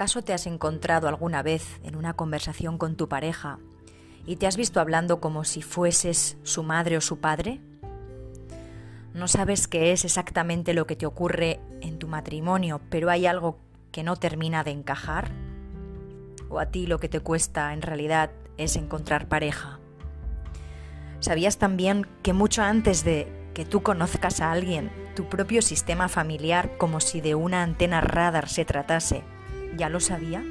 ¿Acaso te has encontrado alguna vez en una conversación con tu pareja y te has visto hablando como si fueses su madre o su padre? No sabes qué es exactamente lo que te ocurre en tu matrimonio, pero hay algo que no termina de encajar. ¿O a ti lo que te cuesta en realidad es encontrar pareja? ¿Sabías también que mucho antes de que tú conozcas a alguien, tu propio sistema familiar, como si de una antena radar se tratase, ya lo sabía?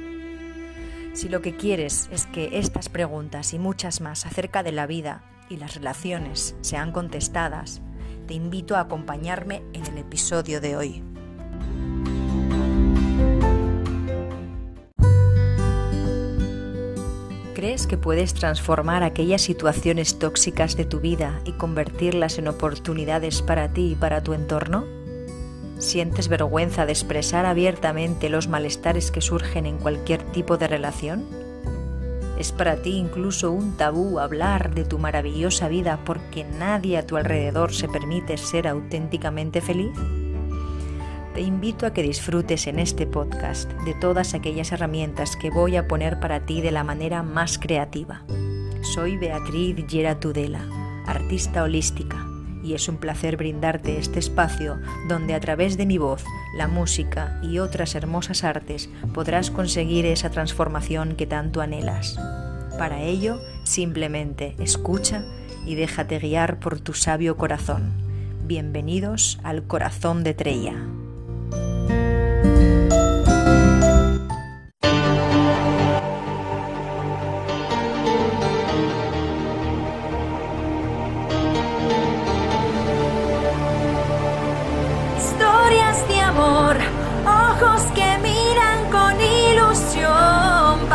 Si lo que quieres es que estas preguntas y muchas más acerca de la vida y las relaciones sean contestadas, te invito a acompañarme en el episodio de hoy. ¿Crees que puedes transformar aquellas situaciones tóxicas de tu vida y convertirlas en oportunidades para ti y para tu entorno? ¿Sientes vergüenza de expresar abiertamente los malestares que surgen en cualquier tipo de relación? ¿Es para ti incluso un tabú hablar de tu maravillosa vida porque nadie a tu alrededor se permite ser auténticamente feliz? Te invito a que disfrutes en este podcast de todas aquellas herramientas que voy a poner para ti de la manera más creativa. Soy Beatriz Gera Tudela, artista holística y es un placer brindarte este espacio donde a través de mi voz, la música y otras hermosas artes podrás conseguir esa transformación que tanto anhelas. Para ello, simplemente escucha y déjate guiar por tu sabio corazón. Bienvenidos al corazón de Treya.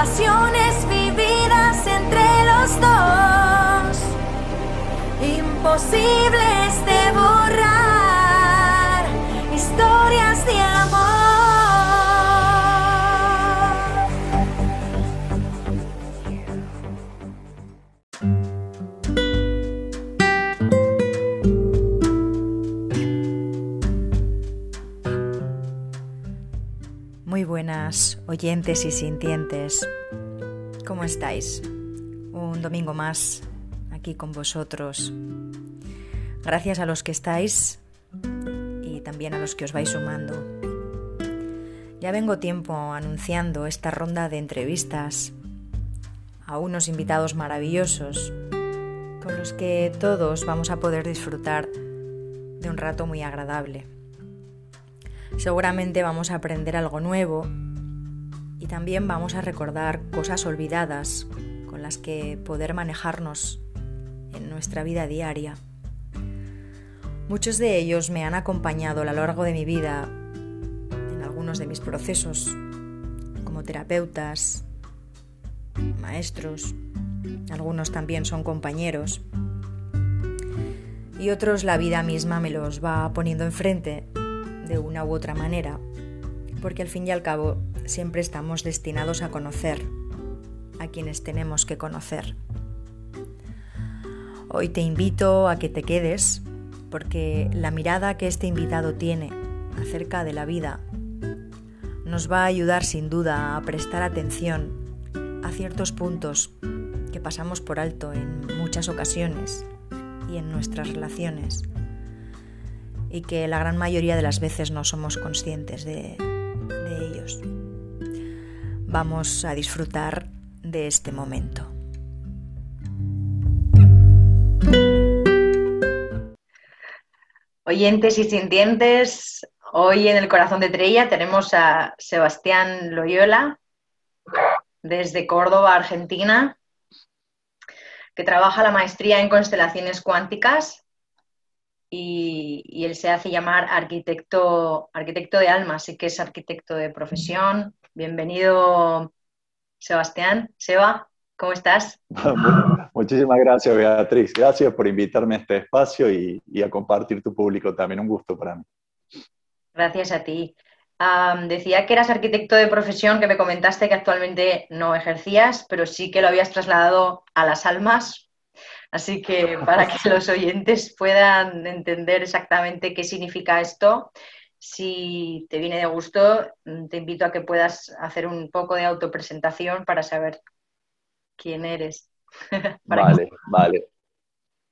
Pasiones vividas entre los dos, imposibles de Muy buenas oyentes y sintientes. ¿Cómo estáis? Un domingo más aquí con vosotros. Gracias a los que estáis y también a los que os vais sumando. Ya vengo tiempo anunciando esta ronda de entrevistas a unos invitados maravillosos con los que todos vamos a poder disfrutar de un rato muy agradable. Seguramente vamos a aprender algo nuevo y también vamos a recordar cosas olvidadas con las que poder manejarnos en nuestra vida diaria. Muchos de ellos me han acompañado a lo largo de mi vida en algunos de mis procesos como terapeutas, maestros, algunos también son compañeros y otros la vida misma me los va poniendo enfrente de una u otra manera, porque al fin y al cabo siempre estamos destinados a conocer a quienes tenemos que conocer. Hoy te invito a que te quedes porque la mirada que este invitado tiene acerca de la vida nos va a ayudar sin duda a prestar atención a ciertos puntos que pasamos por alto en muchas ocasiones y en nuestras relaciones y que la gran mayoría de las veces no somos conscientes de, ellos. Vamos a disfrutar de este momento. Oyentes y sintientes, hoy en el corazón de Trella tenemos a Sebastián Loyola desde Córdoba, Argentina, que trabaja la maestría en constelaciones cuánticas y, él se hace llamar arquitecto, arquitecto de alma, así que es arquitecto de profesión. Bienvenido, Sebastián. Seba, ¿cómo estás? Muchísimas gracias, Beatriz. Gracias por invitarme a este espacio y, a compartir tu público también. Un gusto para mí. Gracias a ti. decía que eras arquitecto de profesión, que me comentaste que actualmente no ejercías, pero sí que lo habías trasladado a las almas Así que para que los oyentes puedan entender exactamente qué significa esto, si te viene de gusto, mm, te invito a que puedas hacer un poco de autopresentación para saber quién eres. vale, vale.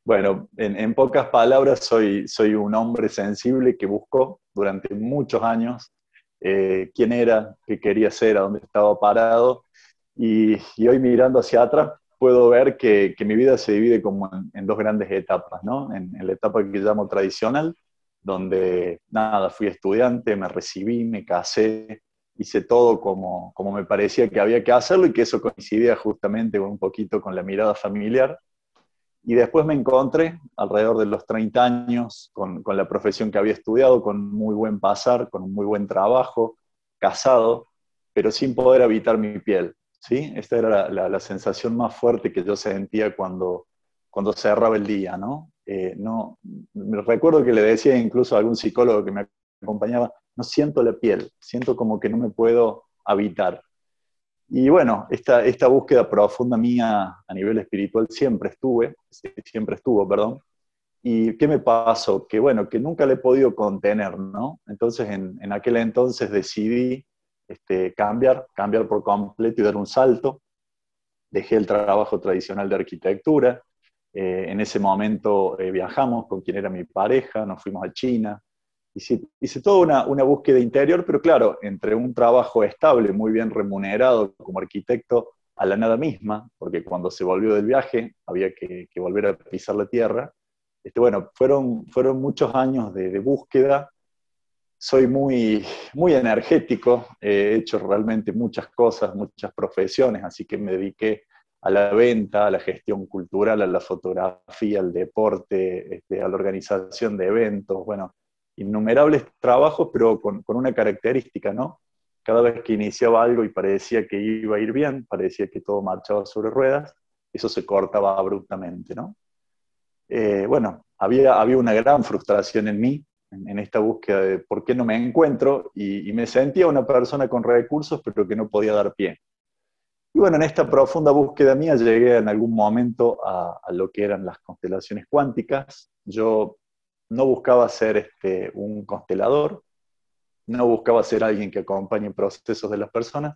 Bueno, en, pocas palabras, soy, soy un hombre sensible que buscó durante muchos años eh, quién era, qué quería ser, a dónde estaba parado. Y, hoy mirando hacia atrás, puedo ver que, mi vida se divide como en, dos grandes etapas, ¿no? En, en, la etapa que llamo tradicional, donde nada, fui estudiante, me recibí, me casé, hice todo como, como me parecía que había que hacerlo y que eso coincidía justamente un poquito con la mirada familiar. Y después me encontré, alrededor de los 30 años, con, con, la profesión que había estudiado, con muy buen pasar, con un muy buen trabajo, casado, pero sin poder habitar mi piel. ¿Sí? Esta era la, la, sensación más fuerte que yo sentía cuando, cuando cerraba el día. ¿no? Eh, no, recuerdo que le decía incluso a algún psicólogo que me acompañaba, no siento la piel, siento como que no me puedo habitar. Y bueno, esta, esta búsqueda profunda mía a nivel espiritual siempre estuve, siempre estuvo, perdón. ¿Y qué me pasó? Que bueno, que nunca le he podido contener, ¿no? Entonces en, en aquel entonces decidí este, cambiar, cambiar por completo y dar un salto. Dejé el trabajo tradicional de arquitectura. Eh, en ese momento eh, viajamos con quien era mi pareja, nos fuimos a China, hice, hice toda una, una, búsqueda interior, pero claro, entre un trabajo estable, muy bien remunerado como arquitecto, a la nada misma, porque cuando se volvió del viaje había que, que volver a pisar la tierra. Este, bueno, fueron, fueron muchos años de, de búsqueda. Soy muy, muy energético, he hecho realmente muchas cosas, muchas profesiones, así que me dediqué a la venta, a la gestión cultural, a la fotografía, al deporte, este, a la organización de eventos, bueno, innumerables trabajos, pero con, una característica, ¿no? Cada vez que iniciaba algo y parecía que iba a ir bien, parecía que todo marchaba sobre ruedas, eso se cortaba abruptamente, ¿no? Eh, bueno, había, había una gran frustración en mí, en, esta búsqueda de por qué no me encuentro, y, y me sentía una persona con recursos, pero que no podía dar pie. Y bueno, en esta profunda búsqueda mía llegué en algún momento a, a lo que eran las constelaciones cuánticas. Yo no buscaba ser este, un constelador, no buscaba ser alguien que acompañe procesos de las personas,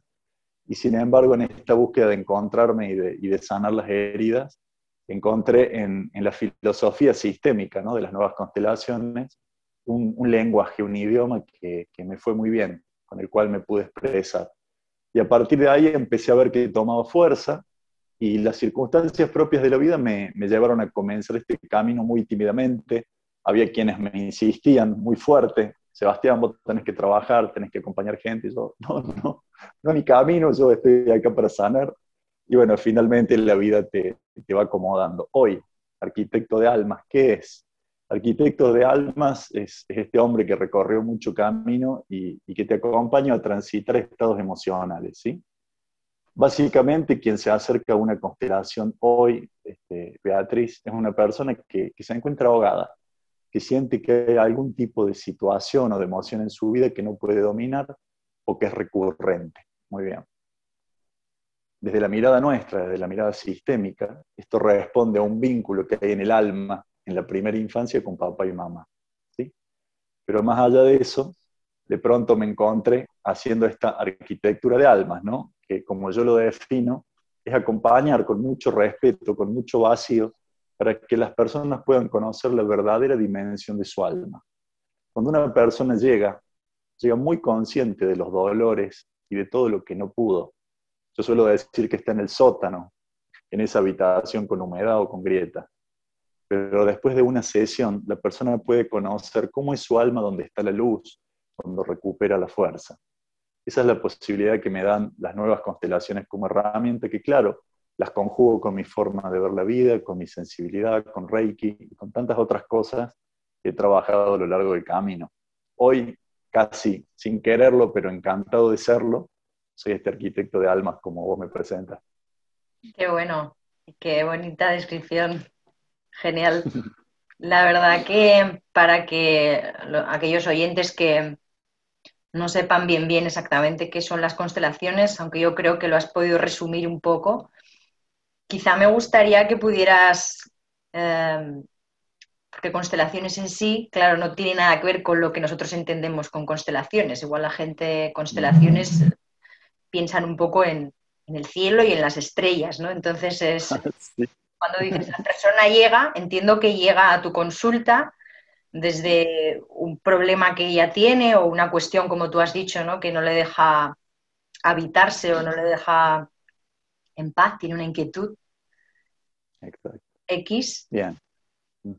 y sin embargo en esta búsqueda de encontrarme y de, y de sanar las heridas, encontré en, en la filosofía sistémica ¿no? de las nuevas constelaciones un, un lenguaje, un idioma que, que, me fue muy bien, con el cual me pude expresar. Y a partir de ahí empecé a ver que tomaba fuerza y las circunstancias propias de la vida me, me llevaron a comenzar este camino muy tímidamente, había quienes me insistían muy fuerte, Sebastián, vos tenés que trabajar, tenés que acompañar gente, y yo, no, no, no mi camino, yo estoy acá para sanar. Y bueno, finalmente la vida te, te va acomodando. Hoy, arquitecto de almas, ¿qué es? Arquitecto de almas es, es este hombre que recorrió mucho camino y, y, que te acompaña a transitar estados emocionales, ¿sí? Básicamente, quien se acerca a una constelación hoy, este, Beatriz, es una persona que, que se encuentra ahogada, que siente que hay algún tipo de situación o de emoción en su vida que no puede dominar o que es recurrente. Muy bien. Desde la mirada nuestra, desde la mirada sistémica, esto responde a un vínculo que hay en el alma en la primera infancia con papá y mamá. ¿sí? Pero más allá de eso, de pronto me encontré haciendo esta arquitectura de almas, ¿no? que como yo lo defino, es acompañar con mucho respeto, con mucho vacío, para que las personas puedan conocer la verdadera dimensión de su alma. Cuando una persona llega, llega muy consciente de los dolores y de todo lo que no pudo. Yo suelo decir que está en el sótano, en esa habitación con humedad o con grieta. Pero después de una sesión, la persona puede conocer cómo es su alma donde está la luz, cuando recupera la fuerza. Esa es la posibilidad que me dan las nuevas constelaciones como herramienta, que claro, las conjugo con mi forma de ver la vida, con mi sensibilidad, con Reiki y con tantas otras cosas que he trabajado a lo largo del camino. Hoy, casi sin quererlo, pero encantado de serlo, soy este arquitecto de almas como vos me presentas. Qué bueno, qué bonita descripción. Genial. La verdad que para que aquellos oyentes que no sepan bien bien exactamente qué son las constelaciones, aunque yo creo que lo has podido resumir un poco, quizá me gustaría que pudieras eh, porque constelaciones en sí, claro, no tiene nada que ver con lo que nosotros entendemos con constelaciones. Igual la gente, constelaciones, piensan un poco en, el cielo y en las estrellas, ¿no? Entonces es, cuando dices, la persona llega, entiendo que llega a tu consulta desde un problema que ella tiene o una cuestión, como tú has dicho, ¿no? que no le deja habitarse o no le deja en paz, tiene una inquietud. X. Bien.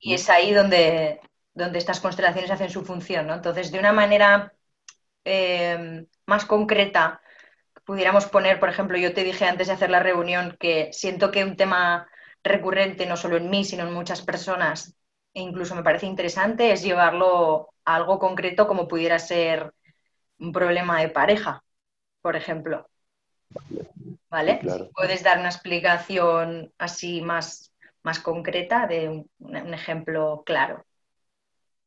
Y es ahí donde, donde estas constelaciones hacen su función, ¿no? Entonces, de una manera eh, más concreta, pudiéramos poner, por ejemplo, yo te dije antes de hacer la reunión que siento que un tema recurrente, no solo en mí, sino en muchas personas, e incluso me parece interesante, es llevarlo a algo concreto como pudiera ser un problema de pareja, por ejemplo. ¿Vale? Puedes dar una explicación así más, más concreta de un, ejemplo claro.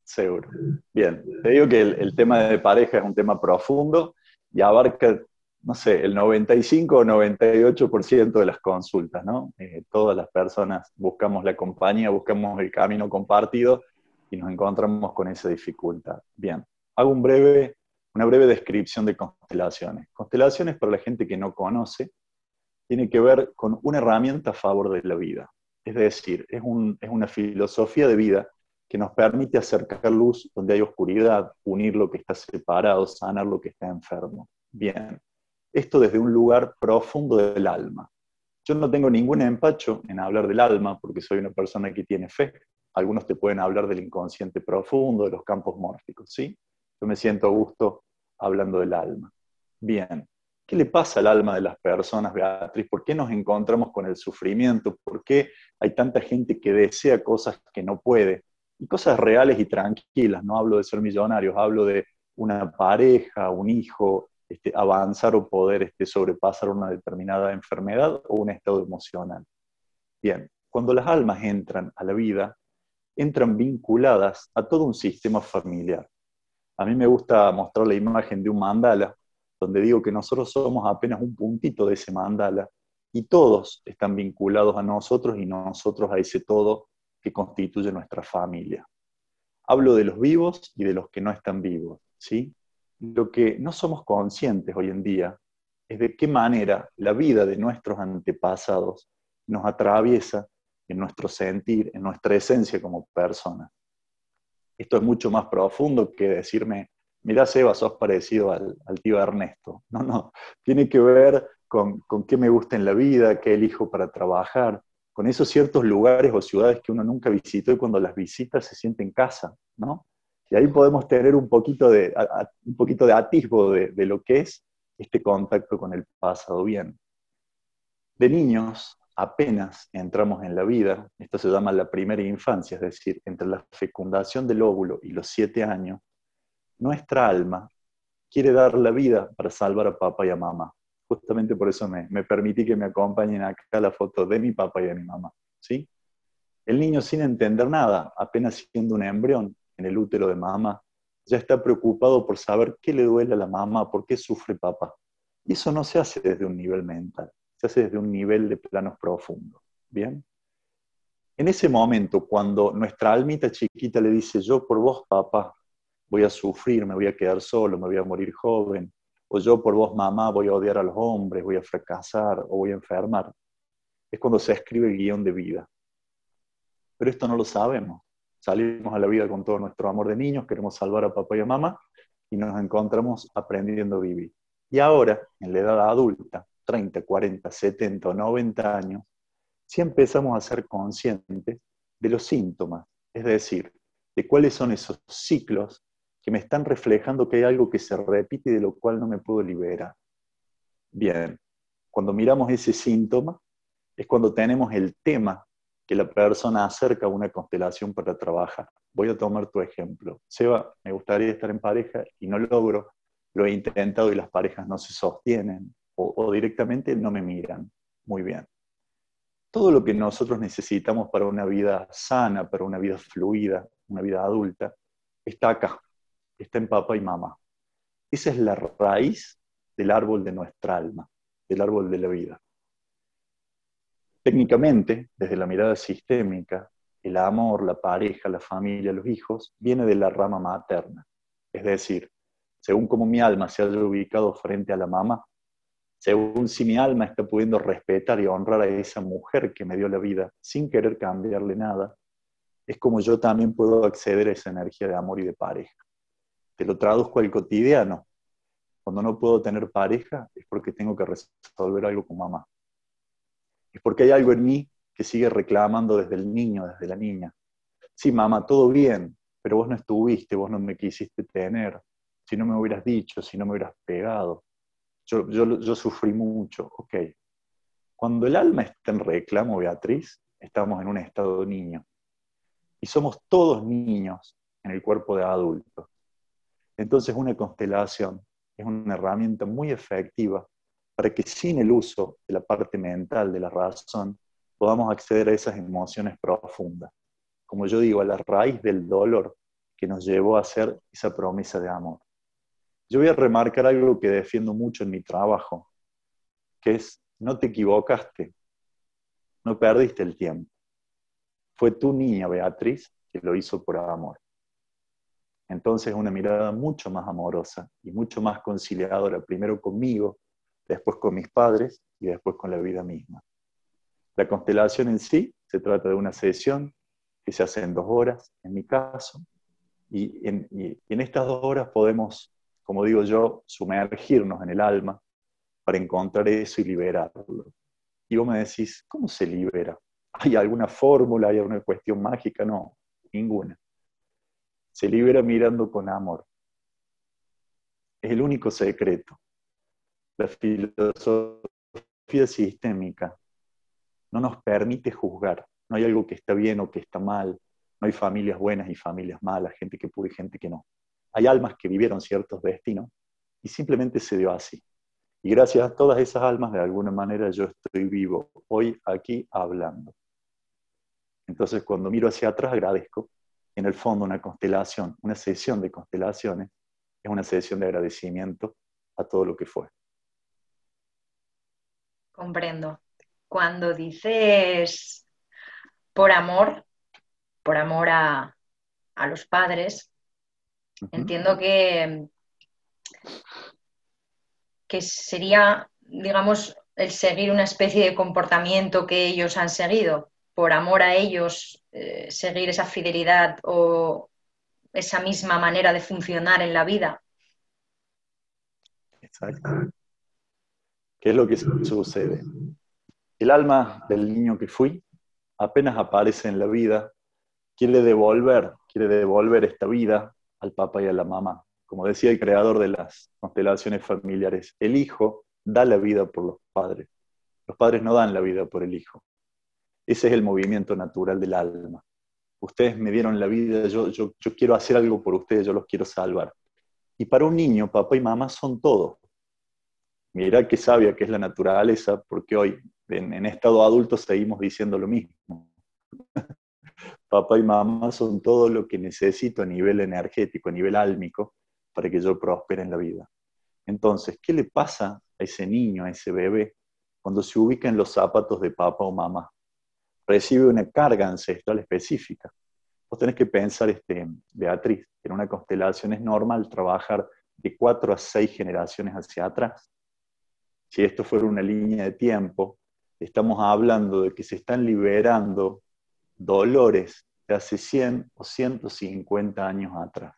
Seguro. Bien, te digo que el, tema de pareja es un tema profundo y abarca no sé, el 95 o 98% de las consultas, ¿no? Eh, todas las personas buscamos la compañía, buscamos el camino compartido y nos encontramos con esa dificultad. Bien, hago un breve, una breve descripción de constelaciones. Constelaciones, para la gente que no conoce, tiene que ver con una herramienta a favor de la vida. Es decir, es, es una filosofía de vida que nos permite acercar luz donde hay oscuridad, unir lo que está separado, sanar lo que está enfermo. Bien, esto desde un lugar profundo del alma. Yo no tengo ningún empacho en hablar del alma porque soy una persona que tiene fe. Algunos te pueden hablar del inconsciente profundo, de los campos mórficos, ¿sí? Yo me siento a gusto hablando del alma. Bien, ¿qué le pasa al alma de las personas, Beatriz? ¿Por qué nos encontramos con el sufrimiento? ¿Por qué hay tanta gente que desea cosas que no puede? Y cosas reales y tranquilas, no hablo de ser millonarios, hablo de una pareja, un hijo, este, avanzar o poder este, sobrepasar una determinada enfermedad o un estado emocional. Bien, cuando las almas entran a la vida, entran vinculadas a todo un sistema familiar. A mí me gusta mostrar la imagen de un mandala, donde digo que nosotros somos apenas un puntito de ese mandala y todos están vinculados a nosotros y nosotros a ese todo que constituye nuestra familia. Hablo de los vivos y de los que no están vivos, ¿sí? Lo que no somos conscientes hoy en día es de qué manera la vida de nuestros antepasados nos atraviesa en nuestro sentir, en nuestra esencia como personas. Esto es mucho más profundo que decirme, mira Seba, sos parecido al, tío Ernesto. No, no, tiene que ver con, con qué me gusta en la vida, qué elijo para trabajar, con esos ciertos lugares o ciudades que uno nunca visitó y cuando las visita se siente en casa, ¿no? Y ahí podemos tener un poquito de, un poquito de atisbo de, de lo que es este contacto con el pasado bien. De niños, apenas entramos en la vida, esto se llama la primera infancia, es decir, entre la fecundación del óvulo y los siete años, nuestra alma quiere dar la vida para salvar a papá y a mamá. Justamente por eso me, me permití que me acompañen acá la foto de mi papá y de mi mamá. ¿sí? El niño sin entender nada, apenas siendo un embrión, en el útero de mamá, ya está preocupado por saber qué le duele a la mamá, por qué sufre papá. Y eso no se hace desde un nivel mental, se hace desde un nivel de planos profundos. ¿Bien? En ese momento, cuando nuestra almita chiquita le dice, yo por vos, papá, voy a sufrir, me voy a quedar solo, me voy a morir joven, o yo por vos, mamá, voy a odiar a los hombres, voy a fracasar o voy a enfermar, es cuando se escribe el guion de vida. Pero esto no lo sabemos salimos a la vida con todo nuestro amor de niños, queremos salvar a papá y a mamá y nos encontramos aprendiendo a vivir. Y ahora, en la edad adulta, 30, 40, 70 o 90 años, sí empezamos a ser conscientes de los síntomas, es decir, de cuáles son esos ciclos que me están reflejando que hay algo que se repite y de lo cual no me puedo liberar. Bien, cuando miramos ese síntoma, es cuando tenemos el tema que la persona acerca una constelación para trabajar. Voy a tomar tu ejemplo. Seba, me gustaría estar en pareja y no logro, lo he intentado y las parejas no se sostienen o, directamente no me miran. Muy bien. Todo lo que nosotros necesitamos para una vida sana, para una vida fluida, una vida adulta, está acá, está en papá y mamá. Esa es la raíz del árbol de nuestra alma, del árbol de la vida. Técnicamente, desde la mirada sistémica, el amor, la pareja, la familia, los hijos, viene de la rama materna. Es decir, según como mi alma se haya ubicado frente a la mamá, según si mi alma está pudiendo respetar y honrar a esa mujer que me dio la vida sin querer cambiarle nada, es como yo también puedo acceder a esa energía de amor y de pareja. Te lo traduzco al cotidiano. Cuando no puedo tener pareja es porque tengo que resolver algo con mamá. Es porque hay algo en mí que sigue reclamando desde el niño, desde la niña. Sí, mamá, todo bien, pero vos no estuviste, vos no me quisiste tener, si no me hubieras dicho, si no me hubieras pegado. Yo, yo, yo sufrí mucho, ok. Cuando el alma está en reclamo, Beatriz, estamos en un estado niño. Y somos todos niños en el cuerpo de adultos. Entonces una constelación es una herramienta muy efectiva para que sin el uso de la parte mental, de la razón, podamos acceder a esas emociones profundas. Como yo digo, a la raíz del dolor que nos llevó a hacer esa promesa de amor. Yo voy a remarcar algo que defiendo mucho en mi trabajo, que es, no te equivocaste, no perdiste el tiempo. Fue tu niña, Beatriz, que lo hizo por amor. Entonces una mirada mucho más amorosa y mucho más conciliadora, primero conmigo, después con mis padres y después con la vida misma. La constelación en sí se trata de una sesión que se hace en dos horas, en mi caso, y en, estas dos horas podemos, como digo yo, sumergirnos en el alma para encontrar eso y liberarlo. Y vos me decís, ¿cómo se libera? ¿Hay alguna fórmula? ¿Hay alguna cuestión mágica? No, ninguna. Se libera mirando con amor. Es el único secreto. La filosofía sistémica no nos permite juzgar. No hay algo que está bien o que está mal. No hay familias buenas y familias malas, gente que pudo y gente que no. Hay almas que vivieron ciertos destinos y simplemente se dio así. Y gracias a todas esas almas, de alguna manera yo estoy vivo hoy aquí hablando. Entonces, cuando miro hacia atrás, agradezco. En el fondo, una constelación, una sesión de constelaciones, es una sesión de agradecimiento a todo lo que fue. Comprendo cuando dices por amor, por amor a, los padres, entiendo que, que sería, digamos, el seguir una especie de comportamiento que ellos han seguido, por amor a ellos, eh, seguir esa fidelidad o esa misma manera de funcionar en la vida. Exacto. ¿Qué es lo que sucede? El alma del niño que fui apenas aparece en la vida, quiere devolver, quiere devolver esta vida al papá y a la mamá. Como decía el creador de las constelaciones familiares, el hijo da la vida por los padres. Los padres no dan la vida por el hijo. Ese es el movimiento natural del alma. Ustedes me dieron la vida, yo, yo, yo quiero hacer algo por ustedes, yo los quiero salvar. Y para un niño, papá y mamá son todo. Mira qué sabia que es la naturaleza, porque hoy en, estado adulto seguimos diciendo lo mismo. Papá y mamá son todo lo que necesito a nivel energético, a nivel álmico, para que yo prospere en la vida. Entonces, ¿qué le pasa a ese niño, a ese bebé, cuando se ubica en los zapatos de papá o mamá? Recibe una carga ancestral específica. Vos tenés que pensar, este, Beatriz, en una constelación es normal trabajar de cuatro a seis generaciones hacia atrás. Si esto fuera una línea de tiempo, estamos hablando de que se están liberando dolores de hace 100 o 150 años atrás.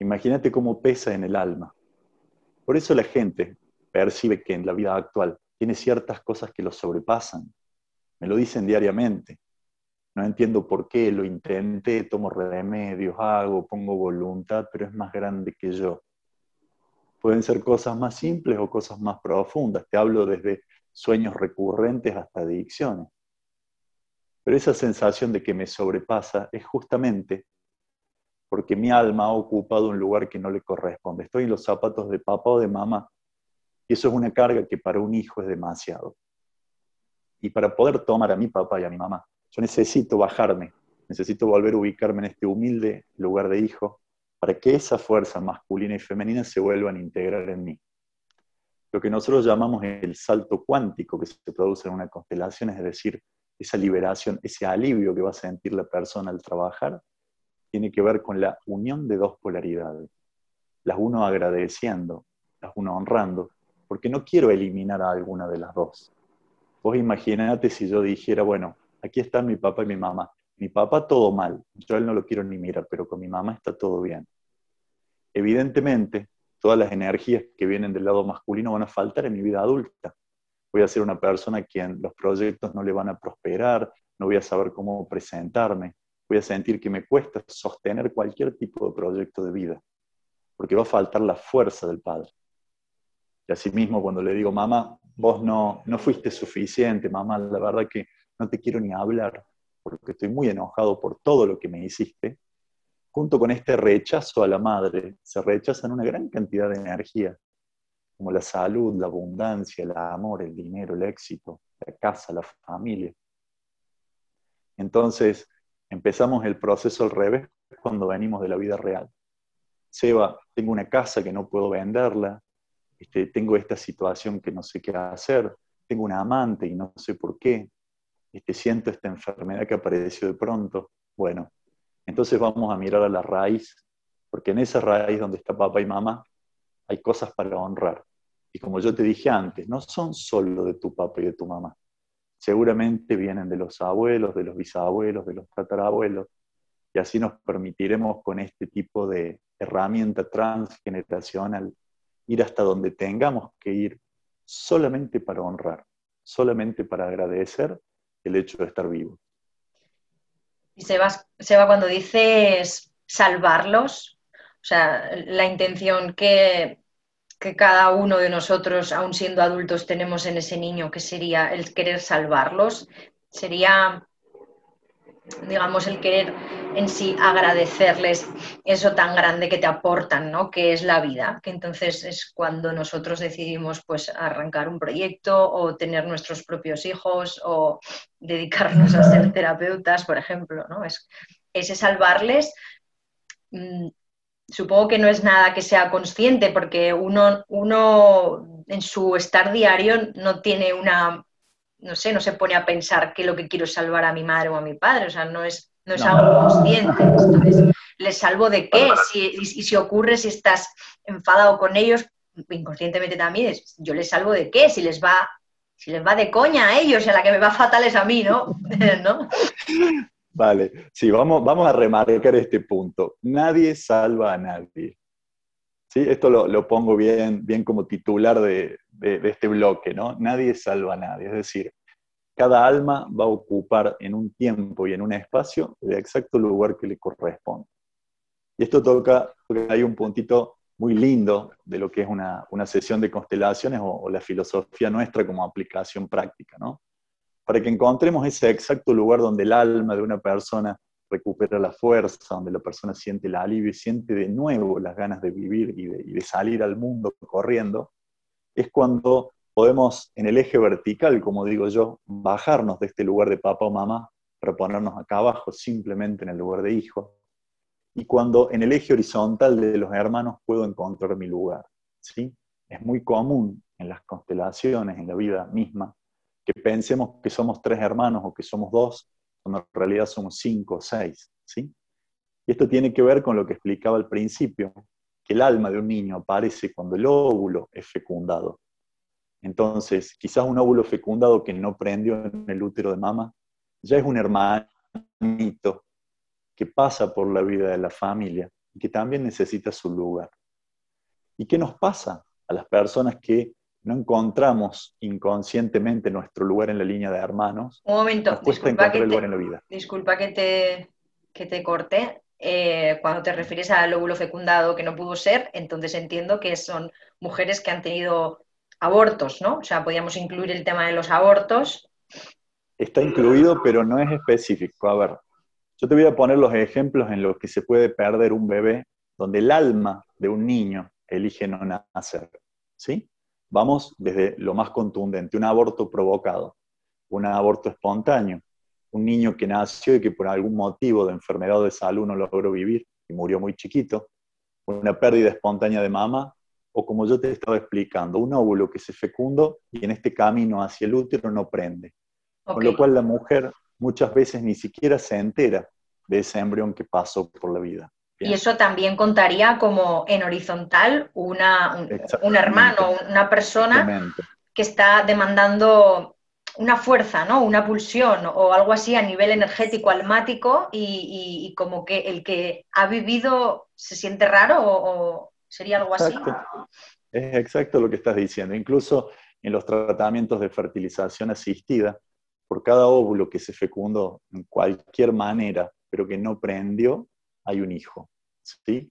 Imagínate cómo pesa en el alma. Por eso la gente percibe que en la vida actual tiene ciertas cosas que lo sobrepasan. Me lo dicen diariamente. No entiendo por qué, lo intenté, tomo remedios, hago, pongo voluntad, pero es más grande que yo. Pueden ser cosas más simples o cosas más profundas. Te hablo desde sueños recurrentes hasta adicciones. Pero esa sensación de que me sobrepasa es justamente porque mi alma ha ocupado un lugar que no le corresponde. Estoy en los zapatos de papá o de mamá y eso es una carga que para un hijo es demasiado. Y para poder tomar a mi papá y a mi mamá, yo necesito bajarme, necesito volver a ubicarme en este humilde lugar de hijo para que esa fuerza masculina y femenina se vuelvan a integrar en mí lo que nosotros llamamos el salto cuántico que se produce en una constelación, es decir, esa liberación, ese alivio que va a sentir la persona al trabajar, tiene que ver con la unión de dos polaridades. Las uno agradeciendo, las uno honrando, porque no quiero eliminar a alguna de las dos. Vos imaginate si yo dijera, bueno, aquí están mi papá y mi mamá. Mi papá todo mal, yo a él no lo quiero ni mirar, pero con mi mamá está todo bien. Evidentemente, todas las energías que vienen del lado masculino van a faltar en mi vida adulta. Voy a ser una persona a quien los proyectos no le van a prosperar, no voy a saber cómo presentarme, voy a sentir que me cuesta sostener cualquier tipo de proyecto de vida, porque va a faltar la fuerza del padre. Y asimismo, cuando le digo, mamá, vos no, no fuiste suficiente, mamá, la verdad que no te quiero ni hablar, porque estoy muy enojado por todo lo que me hiciste, junto con este rechazo a la madre, se rechazan una gran cantidad de energía, como la salud, la abundancia, el amor, el dinero, el éxito, la casa, la familia. Entonces, empezamos el proceso al revés cuando venimos de la vida real. Seba, tengo una casa que no puedo venderla, este, tengo esta situación que no sé qué hacer, tengo una amante y no sé por qué, este, siento esta enfermedad que apareció de pronto. Bueno, entonces vamos a mirar a la raíz, porque en esa raíz donde está papá y mamá hay cosas para honrar. Y como yo te dije antes, no son solo de tu papá y de tu mamá. Seguramente vienen de los abuelos, de los bisabuelos, de los tatarabuelos. Y así nos permitiremos con este tipo de herramienta transgeneracional ir hasta donde tengamos que ir solamente para honrar, solamente para agradecer el hecho de estar vivo. Y Seba, Seba, cuando dices salvarlos, o sea, la intención que, que cada uno de nosotros, aun siendo adultos, tenemos en ese niño, que sería el querer salvarlos, sería digamos, el querer en sí agradecerles eso tan grande que te aportan, ¿no? Que es la vida, que entonces es cuando nosotros decidimos pues arrancar un proyecto o tener nuestros propios hijos o dedicarnos a ser terapeutas, por ejemplo, ¿no? Es ese salvarles mm, supongo que no es nada que sea consciente porque uno, uno en su estar diario no tiene una no sé, no se pone a pensar qué es lo que quiero salvar a mi madre o a mi padre, o sea, no es, no es algo consciente. Entonces, ¿les salvo de qué? Si, y, si ocurre, si estás enfadado con ellos, inconscientemente también, yo les salvo de qué, si les va, si les va de coña a ellos a la que me va fatal es a mí, ¿no? ¿No? Vale, sí, vamos, vamos a remarcar este punto. Nadie salva a nadie. ¿Sí? Esto lo, lo pongo bien, bien como titular de, este bloque, ¿no? Nadie salva a nadie, es decir, cada alma va a ocupar en un tiempo y en un espacio el exacto lugar que le corresponde. Y esto toca, porque hay un puntito muy lindo de lo que es una, sesión de constelaciones o, la filosofía nuestra como aplicación práctica, ¿no? Para que encontremos ese exacto lugar donde el alma de una persona recupera la fuerza, donde la persona siente el alivio y siente de nuevo las ganas de vivir y de salir al mundo corriendo, es cuando podemos en el eje vertical, como digo yo, bajarnos de este lugar de papá o mamá para ponernos acá abajo simplemente en el lugar de hijo. Y cuando en el eje horizontal de los hermanos puedo encontrar mi lugar. ¿sí? Es muy común en las constelaciones, en la vida misma, que pensemos que somos tres hermanos o que somos dos, cuando en realidad somos cinco o seis. ¿sí? Y esto tiene que ver con lo que explicaba al principio, el alma de un niño aparece cuando el óvulo es fecundado. Entonces, quizás un óvulo fecundado que no prendió en el útero de mamá, ya es un hermanito que pasa por la vida de la familia y que también necesita su lugar. ¿Y qué nos pasa a las personas que no encontramos inconscientemente nuestro lugar en la línea de hermanos? Un momento, disculpa que, te, en la vida. disculpa que te, que te corté. Eh, cuando te refieres al óvulo fecundado que no pudo ser, entonces entiendo que son mujeres que han tenido abortos, ¿no? O sea, podríamos incluir el tema de los abortos. Está incluido, pero no es específico. A ver, yo te voy a poner los ejemplos en los que se puede perder un bebé, donde el alma de un niño elige no nacer. ¿Sí? Vamos desde lo más contundente, un aborto provocado, un aborto espontáneo, un niño que nació y que por algún motivo de enfermedad o de salud no logró vivir y murió muy chiquito, una pérdida espontánea de mama, o como yo te estaba explicando, un óvulo que se fecundó y en este camino hacia el útero no prende. Con lo cual la mujer muchas veces ni siquiera se entera de ese embrión que pasó por la vida. Y eso también contaría como en horizontal una, un, hermano, una persona que está demandando una fuerza, ¿no? Una pulsión o algo así a nivel energético, almático, y, como que el que ha vivido se siente raro o, sería algo así. Es exacto lo que estás diciendo. Incluso en los tratamientos de fertilización asistida, por cada óvulo que se fecundó en cualquier manera, pero que no prendió, hay un hijo. ¿sí?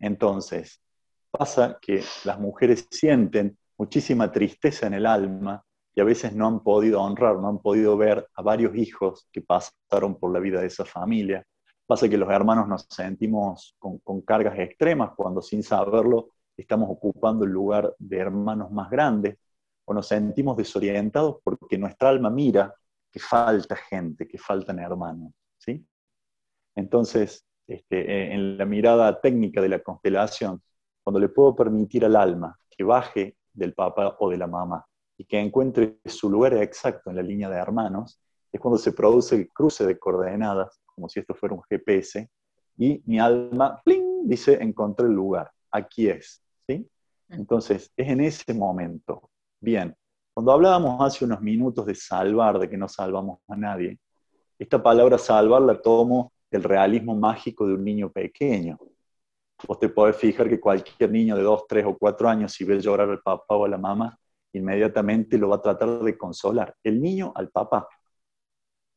Entonces, pasa que las mujeres sienten muchísima tristeza en el alma y a veces no han podido honrar, no han podido ver a varios hijos que pasaron por la vida de esa familia. Pasa que los hermanos nos sentimos con, cargas extremas cuando sin saberlo estamos ocupando el lugar de hermanos más grandes o nos sentimos desorientados porque nuestra alma mira que falta gente, que faltan hermanos. ¿sí? Entonces, este, eh, en la mirada técnica de la constelación, cuando le puedo permitir al alma que baje del papá o de la mamá y que encuentre su lugar exacto en la línea de hermanos, es cuando se produce el cruce de coordenadas, como si esto fuera un GPS, y mi alma, ¡pling!, dice, encontré el lugar, aquí es. ¿sí? Entonces, es en ese momento. Bien, cuando hablábamos hace unos minutos de salvar, de que no salvamos a nadie, esta palabra salvar la tomo del realismo mágico de un niño pequeño. Vos te podés fijar que cualquier niño de dos, tres o cuatro años, si ve llorar al papá o a la mamá, inmediatamente lo va a tratar de consolar. El niño al papá.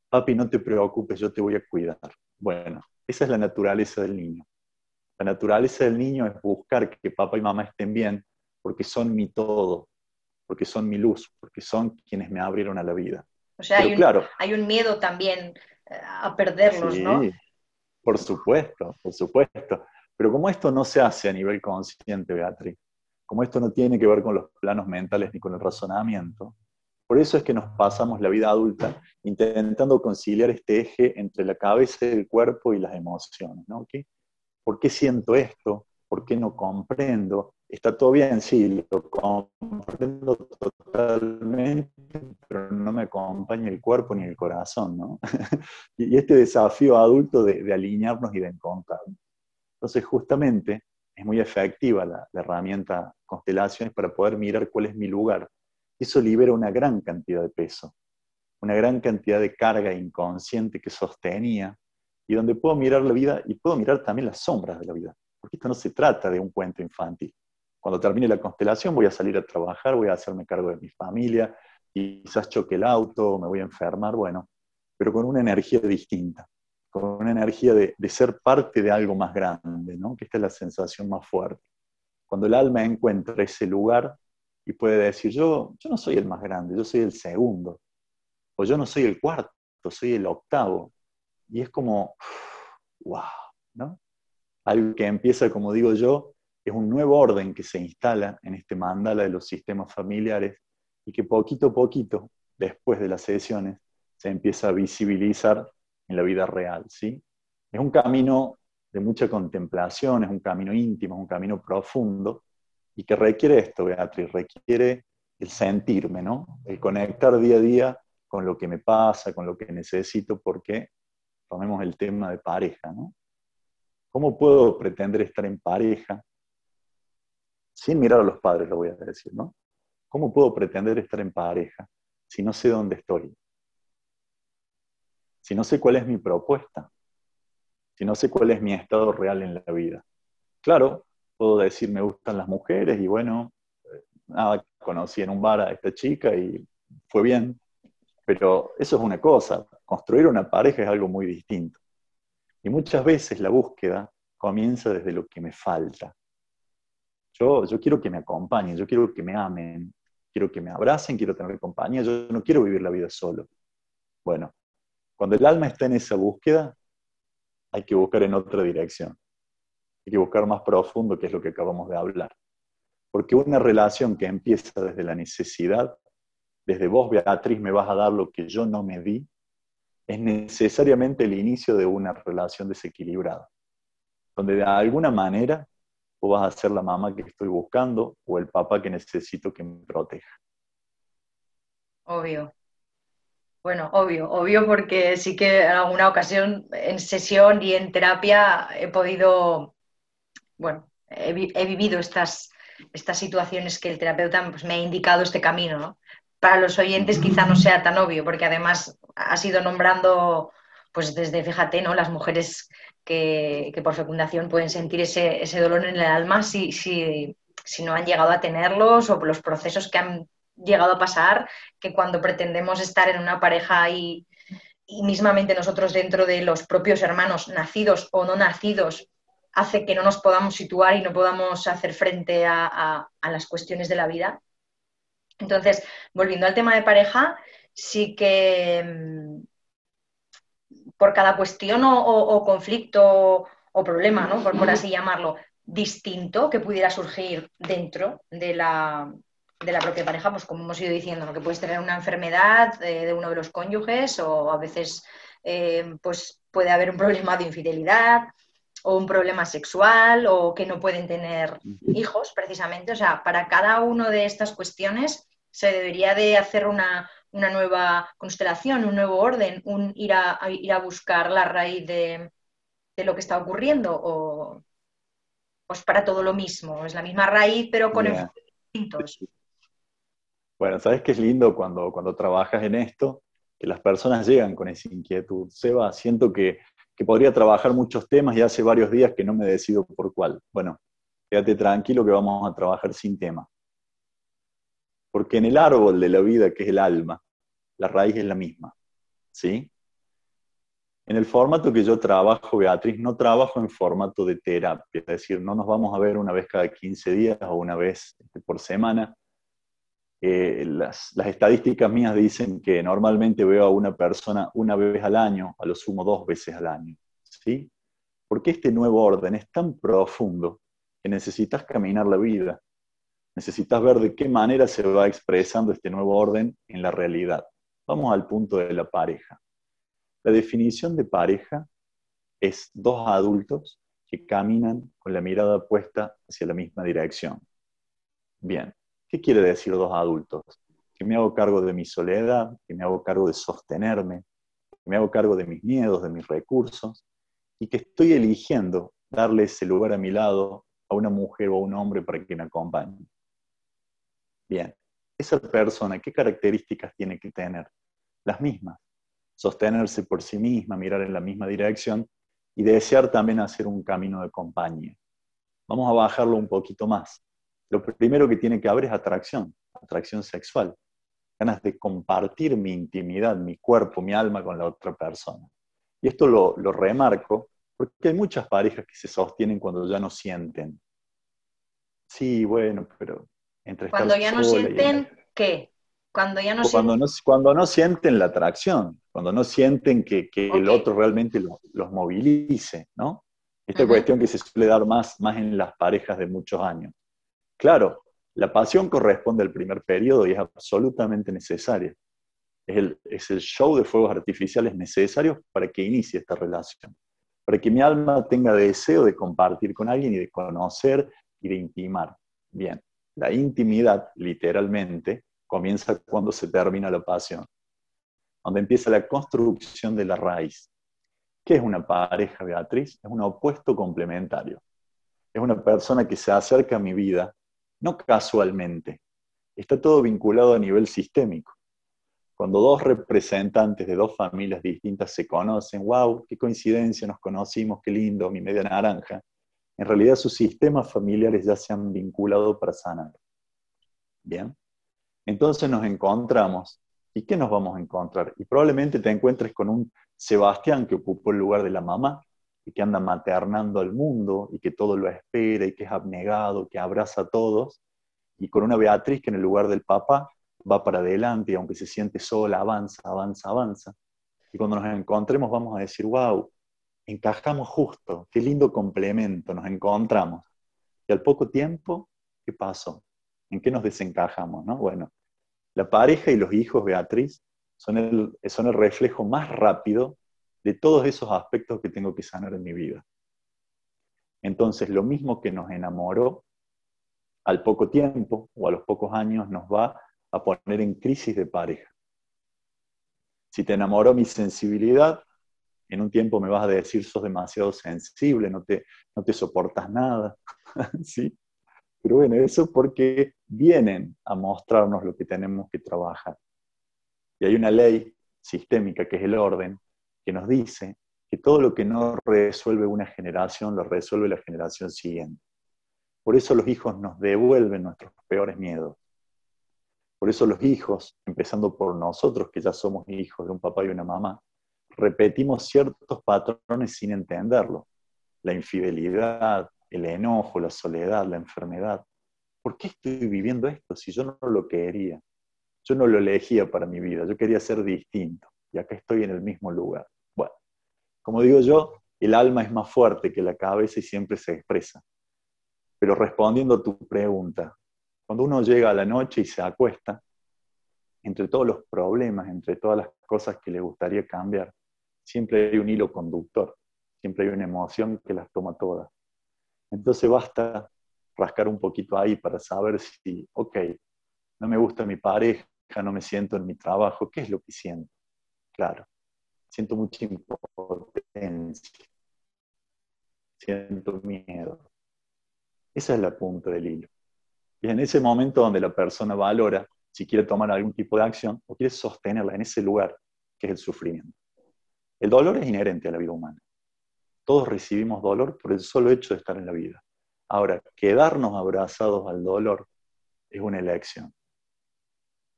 Papi, no te preocupes, yo te voy a cuidar. Bueno, esa es la naturaleza del niño. La naturaleza del niño es buscar que papá y mamá estén bien porque son mi todo, porque son mi luz, porque son quienes me abrieron a la vida. O sea, hay, un, claro, hay un miedo también eh, a perderlos, sí, ¿no? Por supuesto, por supuesto. Pero como esto no se hace a nivel consciente, Beatriz, como esto no tiene que ver con los planos mentales ni con el razonamiento, por eso es que nos pasamos la vida adulta intentando conciliar este eje entre la cabeza, el cuerpo y las emociones. ¿no? ¿Por qué siento esto? ¿Por qué no comprendo? está todo bien, sí, lo comprendo totalmente, pero no me acompaña el cuerpo ni el corazón, ¿no? y este desafío adulto de, alinearnos y de encontrarnos. Entonces, justamente, es muy efectiva la, herramienta constelaciones para poder mirar cuál es mi lugar. Eso libera una gran cantidad de peso, una gran cantidad de carga inconsciente que sostenía y donde puedo mirar la vida y puedo mirar también las sombras de la vida. Porque esto no se trata de un cuento infantil cuando termine la constelación voy a salir a trabajar, voy a hacerme cargo de mi familia, quizás choque el auto, me voy a enfermar, bueno, pero con una energía distinta, con una energía de, ser parte de algo más grande, ¿no? que esta es la sensación más fuerte. Cuando el alma encuentra ese lugar y puede decir, yo, yo no soy el más grande, yo soy el segundo, o yo no soy el cuarto, soy el octavo. Y es como, wow, ¿no? Algo que empieza, como digo yo, es un nuevo orden que se instala en este mandala de los sistemas familiares y que poquito a poquito, después de las sesiones, se empieza a visibilizar en la vida real. ¿sí? Es un camino de mucha contemplación, es un camino íntimo, es un camino profundo y que requiere esto, Beatriz, requiere el sentirme, ¿no? el conectar día a día con lo que me pasa, con lo que necesito, porque tomemos el tema de pareja. ¿no? ¿Cómo puedo pretender estar en pareja sin mirar a los padres, lo voy a decir, ¿no? ¿Cómo puedo pretender estar en pareja si no sé dónde estoy? Si no sé cuál es mi propuesta, si no sé cuál es mi estado real en la vida. Claro, puedo decir me gustan las mujeres y bueno, nada, conocí en un bar a esta chica y fue bien, pero eso es una cosa, construir una pareja es algo muy distinto. Y muchas veces la búsqueda comienza desde lo que me falta, yo, quiero que me acompañen, yo quiero que me amen, quiero que me abracen, quiero tener compañía, yo no quiero vivir la vida solo. Bueno, cuando el alma está en esa búsqueda, hay que buscar en otra dirección. Hay que buscar más profundo, que es lo que acabamos de hablar. Porque una relación que empieza desde la necesidad, desde vos, Beatriz, me vas a dar lo que yo no me di, es necesariamente el inicio de una relación desequilibrada, donde de alguna manera o vas a ser la mamá que estoy buscando o el papá que necesito que me proteja. Obvio. Bueno, obvio, obvio porque sí que en alguna ocasión en sesión y en terapia he podido, bueno, he, vivido estas, estas situaciones que el terapeuta pues, me ha indicado este camino, ¿no? Para los oyentes quizá no sea tan obvio, porque además ha sido nombrando, pues desde, fíjate, ¿no? Las mujeres que, por fecundación pueden sentir ese, ese, dolor en el alma si, si, si no han llegado a tenerlos o los procesos que han llegado a pasar que cuando pretendemos estar en una pareja y, mismamente nosotros dentro de los propios hermanos, nacidos o no nacidos, hace que no nos podamos situar y no podamos hacer frente a, las cuestiones de la vida. Entonces, volviendo al tema de pareja, sí que mm, por cada cuestión o, conflicto o problema, ¿no? por así llamarlo, distinto que pudiera surgir dentro de la, de la propia pareja, pues como hemos ido diciendo, que puedes tener una enfermedad de uno de los cónyuges o a veces eh, pues puede haber un problema de infidelidad o un problema sexual o que no pueden tener hijos precisamente. O sea, para cada una de estas cuestiones se debería de hacer una, nueva constelación, un nuevo orden, un ir a, ir a buscar la raíz de, lo que está ocurriendo o pues para todo lo mismo, es la misma raíz pero con enfoques distintos. Bueno, ¿sabes qué es lindo cuando, cuando trabajas en esto? Que las personas llegan con esa inquietud. Seba, siento que, que podría trabajar muchos temas y hace varios días que no me decido por cuál. Bueno, quédate tranquilo que vamos a trabajar sin tema. Porque en el árbol de la vida, que es el alma, la raíz es la misma. ¿Sí? En el formato que yo trabajo, Beatriz, no trabajo en formato de terapia, es decir, no nos vamos a ver una vez cada 15 días o una vez este, por semana, eh, las, estadísticas mías dicen que normalmente veo a una persona una vez al año, a lo sumo dos veces al año. ¿sí? Porque este nuevo orden es tan profundo que necesitas caminar la vida. Necesitas ver de qué manera se va expresando este nuevo orden en la realidad. Vamos al punto de la pareja. La definición de pareja es dos adultos que caminan con la mirada puesta hacia la misma dirección. Bien, ¿Qué quiere decir dos adultos? Que me hago cargo de mi soledad, que me hago cargo de sostenerme, que me hago cargo de mis miedos, de mis recursos, y que estoy eligiendo darle ese lugar a mi lado a una mujer o a un hombre para que me acompañe. Bien, esa persona, ¿qué características tiene que tener? Las mismas. Sostenerse por sí misma, mirar en la misma dirección y desear también hacer un camino de compañía. Vamos a bajarlo un poquito más lo primero que tiene que haber es atracción, atracción sexual, ganas de compartir mi intimidad, mi cuerpo, mi alma con la otra persona. Y esto lo, remarco porque hay muchas parejas que se sostienen cuando ya no sienten. Sí, bueno, pero entre Cuando ya no sienten, ¿qué? Cuando ya no cuando sienten... No, cuando no sienten la atracción, cuando no sienten que, el otro realmente los, movilice, ¿no? Esta cuestión que se suele dar más, más en las parejas de muchos años. Claro, la pasión corresponde al primer periodo y es absolutamente necesaria. Es el, show de fuegos artificiales necesarios para que inicie esta relación, para que mi alma tenga deseo de compartir con alguien y de conocer y de intimar. Bien, la intimidad, literalmente, comienza cuando se termina la pasión, cuando empieza la construcción de la raíz. ¿Qué es una pareja, Beatriz? Es un opuesto complementario. Es una persona que se acerca a mi vida no casualmente. Está todo vinculado a nivel sistémico. Cuando dos representantes de dos familias distintas se conocen, wow, qué coincidencia, nos conocimos, qué lindo, mi media naranja. En realidad sus sistemas familiares ya se han vinculado para sanar. Bien. Entonces nos encontramos. ¿Y qué nos vamos a encontrar? Y probablemente te encuentres con un Sebastián que ocupó el lugar de la mamá, y que anda maternando al mundo y que todo lo espera y que es abnegado, que abraza a todos, y con una Beatriz que en el lugar del papá va para adelante y aunque se siente sola, avanza, avanza, avanza. Y cuando nos encontremos vamos a decir, wow, encajamos justo, qué lindo complemento, nos encontramos. Y al poco tiempo, ¿qué pasó? ¿En qué nos desencajamos? ¿no? Bueno, la pareja y los hijos, Beatriz, son el, son el reflejo más rápido de todos esos aspectos que tengo que sanar en mi vida. Entonces, lo mismo que nos enamoró, al poco tiempo o a los pocos años nos va a poner en crisis de pareja. Si te enamoró mi sensibilidad, en un tiempo me vas a decir, sos demasiado sensible, no te, no te soportas nada. ¿Sí? Pero bueno, eso porque vienen a mostrarnos lo que tenemos que trabajar. Y hay una ley sistémica que es el orden, que nos dice que todo lo que no resuelve una generación lo resuelve la generación siguiente. Por eso los hijos nos devuelven nuestros peores miedos. Por eso los hijos, empezando por nosotros, que ya somos hijos de un papá y una mamá, repetimos ciertos patrones sin entenderlo. La infidelidad, el enojo, la soledad, la enfermedad. ¿Por qué estoy viviendo esto si yo no lo quería? Yo no lo elegía para mi vida, yo quería ser distinto y acá estoy en el mismo lugar. Como digo yo, el alma es más fuerte que la cabeza y siempre se expresa. Pero respondiendo a tu pregunta, cuando uno llega a la noche y se acuesta, entre todos los problemas, entre todas las cosas que le gustaría cambiar, siempre hay un hilo conductor, siempre hay una emoción que las toma todas. Entonces basta rascar un poquito ahí para saber si, ok, no me gusta mi pareja, no me siento en mi trabajo, ¿qué es lo que siento? Claro, siento mucha impotencia, siento miedo. Esa es la punta del hilo. Y en ese momento donde la persona valora si quiere tomar algún tipo de acción o quiere sostenerla en ese lugar que es el sufrimiento. El dolor es inherente a la vida humana. Todos recibimos dolor por el solo hecho de estar en la vida. Ahora, quedarnos abrazados al dolor es una elección.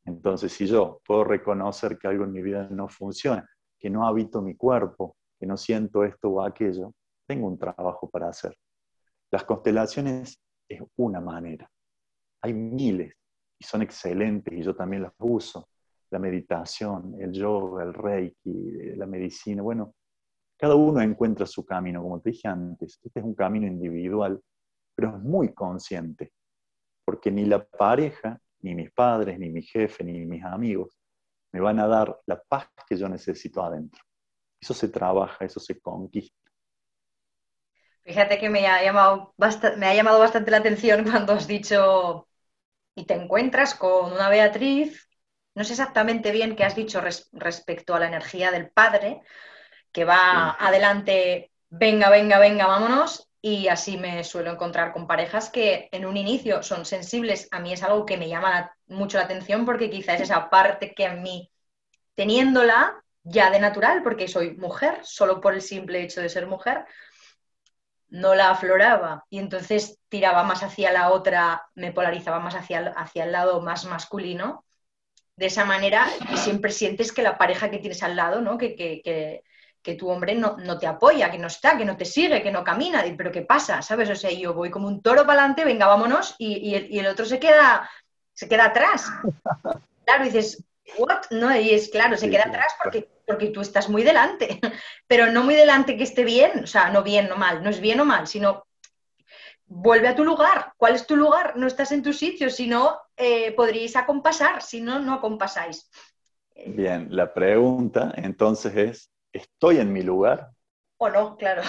Entonces, si yo puedo reconocer que algo en mi vida no funciona, que no habito mi cuerpo, que no siento esto o aquello, tengo un trabajo para hacer. Las constelaciones es una manera. Hay miles y son excelentes y yo también las uso. La meditación, el yoga, el reiki, la medicina. Bueno, cada uno encuentra su camino, como te dije antes. Este es un camino individual, pero es muy consciente, porque ni la pareja ni mis padres, ni mi jefe, ni mis amigos me van a dar la paz que yo necesito adentro. Eso se trabaja, eso se conquista. Fíjate que me ha llamado, me ha llamado bastante la atención cuando has dicho y te encuentras con una Beatriz, no sé exactamente bien qué has dicho respecto a la energía del padre, que va adelante, venga, venga, venga, vámonos, y así me suelo encontrar con parejas que en un inicio son sensibles. A mí es algo que me llama mucho la atención porque quizás es esa parte que a mí, teniéndola ya de natural, porque soy mujer, solo por el simple hecho de ser mujer, no la afloraba y entonces tiraba más hacia la otra, me polarizaba más hacia, hacia el lado más masculino. De esa manera, siempre sientes que la pareja que tienes al lado, ¿no? que, que que tu hombre no, te apoya, que no está, que no te sigue, que no camina, pero ¿qué pasa? ¿Sabes? O sea, yo voy como un toro para adelante, venga, vámonos, y, el, otro se queda, se queda atrás. Claro, dices, ¿what? No, y es claro, se queda atrás porque, porque tú estás muy delante, pero no muy delante que esté bien, o sea, no bien, no mal, no es bien o mal, sino vuelve a tu lugar. ¿Cuál es tu lugar? No estás en tu sitio, si no, eh, podríais acompasar, si no, no acompasáis. Bien, la pregunta entonces es, ¿estoy en mi lugar? O no, claro.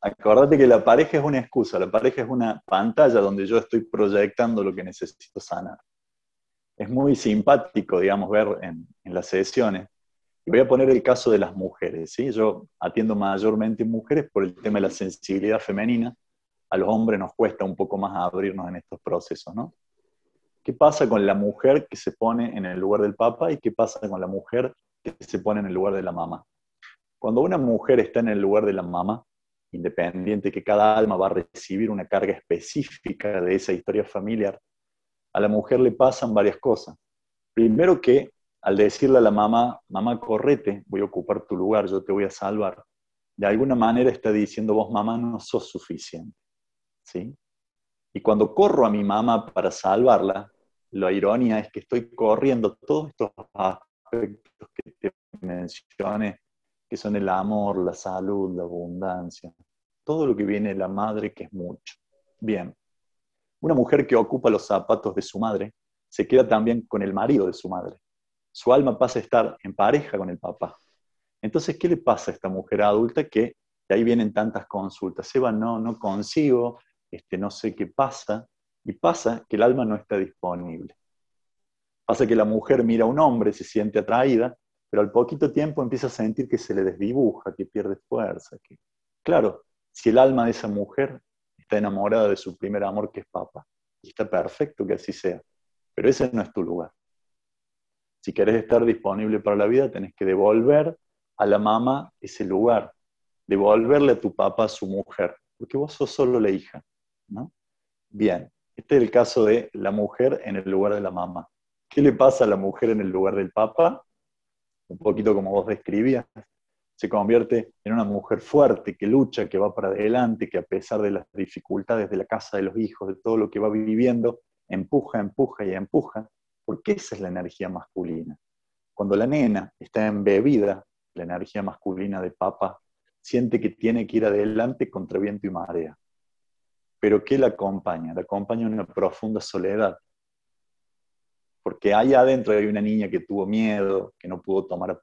Acordate que la pareja es una excusa, la pareja es una pantalla donde yo estoy proyectando lo que necesito sanar. Es muy simpático, digamos, ver en, las sesiones. Y voy a poner el caso de las mujeres. ¿sí? Yo atiendo mayormente mujeres por el tema de la sensibilidad femenina. A los hombres nos cuesta un poco más abrirnos en estos procesos, ¿no? ¿Qué pasa con la mujer que se pone en el lugar del papá y qué pasa con la mujer que se pone en el lugar de la mamá. Cuando una mujer está en el lugar de la mamá, independiente que cada alma va a recibir una carga específica de esa historia familiar, a la mujer le pasan varias cosas. Primero que al decirle a la mamá, mamá, correte, voy a ocupar tu lugar, yo te voy a salvar, de alguna manera está diciendo, vos mamá no sos suficiente. ¿Sí? Y cuando corro a mi mamá para salvarla, la ironía es que estoy corriendo todos estos aspectos que te mencioné, que son el amor, la salud, la abundancia, todo lo que viene de la madre, que es mucho. Bien, una mujer que ocupa los zapatos de su madre se queda también con el marido de su madre. Su alma pasa a estar en pareja con el papá. Entonces, ¿qué le pasa a esta mujer adulta que de ahí vienen tantas consultas? Eva, no, no consigo, este, no sé qué pasa, y pasa que el alma no está disponible. Pasa que la mujer mira a un hombre, se siente atraída, pero al poquito tiempo empieza a sentir que se le desdibuja, que pierde fuerza. Que... Claro, si el alma de esa mujer está enamorada de su primer amor, que es papá, y está perfecto que así sea, pero ese no es tu lugar. Si querés estar disponible para la vida, tenés que devolver a la mamá ese lugar, devolverle a tu papá a su mujer, porque vos sos solo la hija. ¿no? Bien, este es el caso de la mujer en el lugar de la mamá. ¿Qué le pasa a la mujer en el lugar del papá? Un poquito como vos describías, se convierte en una mujer fuerte, que lucha, que va para adelante, que a pesar de las dificultades de la casa de los hijos, de todo lo que va viviendo, empuja, empuja y empuja, porque esa es la energía masculina. Cuando la nena está embebida, la energía masculina de papá, siente que tiene que ir adelante contra viento y marea. Pero ¿qué la acompaña? La acompaña una profunda soledad. Porque ahí adentro hay una niña que tuvo miedo, que no pudo tomar a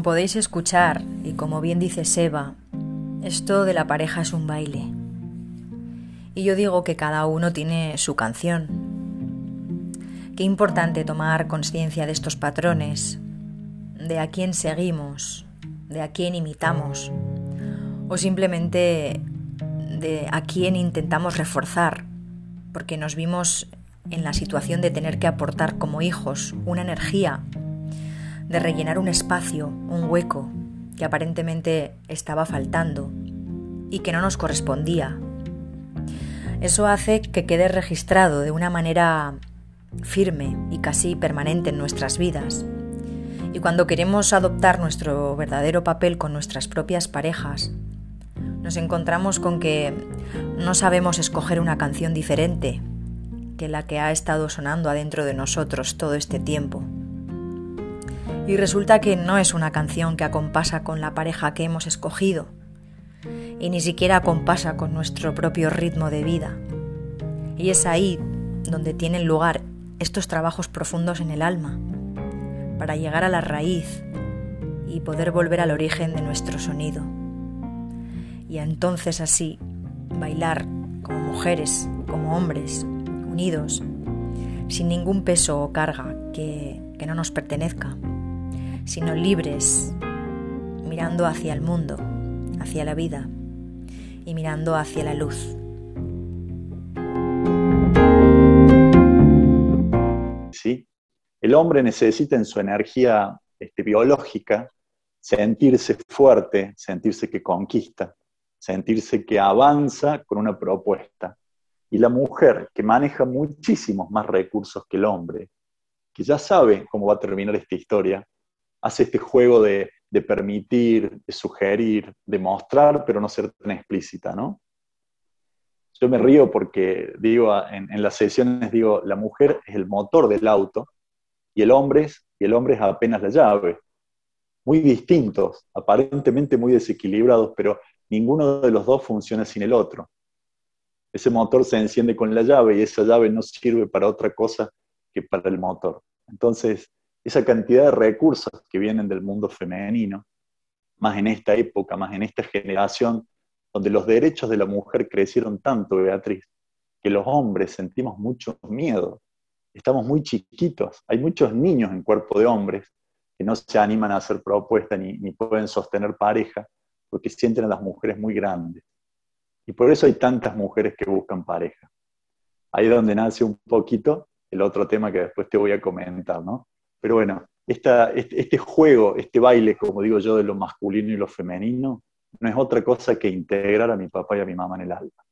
como podéis escuchar, y como bien dice Seba, esto de la pareja es un baile. Y yo digo que cada uno tiene su canción. Qué importante tomar conciencia de estos patrones, de a quién seguimos, de a quién imitamos, o simplemente de a quién intentamos reforzar, porque nos vimos en la situación de tener que aportar como hijos una energía de rellenar un espacio, un hueco que aparentemente estaba faltando y que no nos correspondía. Eso hace que quede registrado de una manera firme y casi permanente en nuestras vidas. Y cuando queremos adoptar nuestro verdadero papel con nuestras propias parejas, nos encontramos con que no sabemos escoger una canción diferente que la que ha estado sonando adentro de nosotros todo este tiempo. Y resulta que no es una canción que acompasa con la pareja que hemos escogido, y ni siquiera acompasa con nuestro propio ritmo de vida. Y es ahí donde tienen lugar estos trabajos profundos en el alma, para llegar a la raíz y poder volver al origen de nuestro sonido. Y entonces así bailar como mujeres, como hombres, unidos, sin ningún peso o carga que, que no nos pertenezca sino libres, mirando hacia el mundo, hacia la vida y mirando hacia la luz. Sí, el hombre necesita en su energía este, biológica sentirse fuerte, sentirse que conquista, sentirse que avanza con una propuesta. Y la mujer, que maneja muchísimos más recursos que el hombre, que ya sabe cómo va a terminar esta historia, hace este juego de, permitir, de sugerir, de mostrar, pero no ser tan explícita, ¿no? Yo me río porque digo, en, las sesiones digo, la mujer es el motor del auto y el hombre es, y el hombre es apenas la llave. muy distintos, aparentemente muy desequilibrados, pero ninguno de los dos funciona sin el otro. Ese motor se enciende con la llave y esa llave no sirve para otra cosa que para el motor. Entonces, esa cantidad de recursos que vienen del mundo femenino, más en esta época, más en esta generación, donde los derechos de la mujer crecieron tanto, Beatriz, que los hombres sentimos mucho miedo. Estamos muy chiquitos. Hay muchos niños en cuerpo de hombres que no se animan a hacer propuestas ni, pueden sostener pareja porque sienten a las mujeres muy grandes. Y por eso hay tantas mujeres que buscan pareja. Ahí es donde nace un poquito el otro tema que después te voy a comentar, ¿no? Pero bueno, este, este, juego, este baile, como digo yo, de lo masculino y lo femenino, no es otra cosa que integrar a mi papá y a mi mamá en el alma.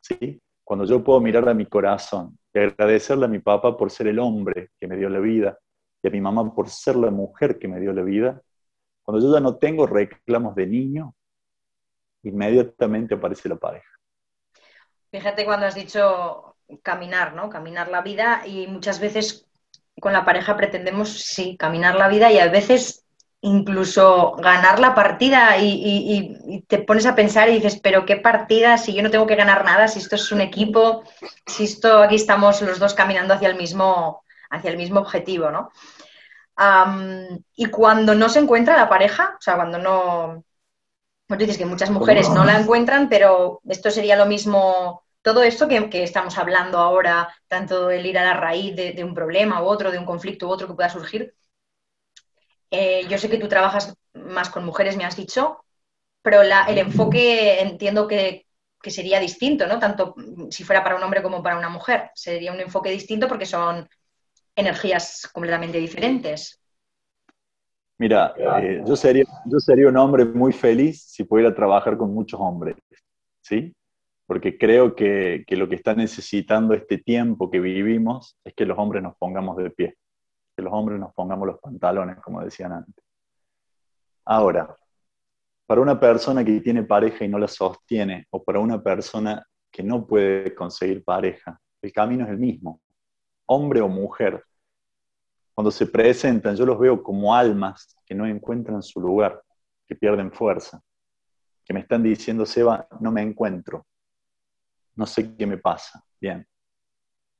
¿Sí? Cuando yo puedo mirar a mi corazón y agradecerle a mi papá por ser el hombre que me dio la vida y a mi mamá por ser la mujer que me dio la vida, cuando yo ya no tengo reclamos de niño, inmediatamente aparece la pareja. Fíjate cuando has dicho caminar, ¿no? Caminar la vida y muchas veces con la pareja pretendemos, sí, caminar la vida y a veces incluso ganar la partida y, te pones a pensar y dices, pero qué partida si yo no tengo que ganar nada, si esto es un equipo, si esto aquí estamos los dos caminando hacia el mismo, hacia el mismo objetivo, ¿no? y cuando no se encuentra la pareja, o sea, cuando no... Pues dices que muchas mujeres no la encuentran, pero esto sería lo mismo todo esto que, estamos hablando ahora, tanto el ir a la raíz de, un problema u otro, de un conflicto u otro que pueda surgir, eh, yo sé que tú trabajas más con mujeres, me has dicho, pero el enfoque entiendo que, sería distinto, ¿no? Tanto si fuera para un hombre como para una mujer. Sería un enfoque distinto porque son energías completamente diferentes. Mira, eh, yo, sería, yo sería un hombre muy feliz si pudiera trabajar con muchos hombres, ¿sí? Porque creo que, lo que está necesitando este tiempo que vivimos es que los hombres nos pongamos de pie, que los hombres nos pongamos los pantalones, como decían antes. Ahora, para una persona que tiene pareja y no la sostiene, o para una persona que no puede conseguir pareja, el camino es el mismo, hombre o mujer. Cuando se presentan, yo los veo como almas que no encuentran su lugar, que pierden fuerza, que me están diciendo, Seba, no me encuentro, no sé qué me pasa. Bien,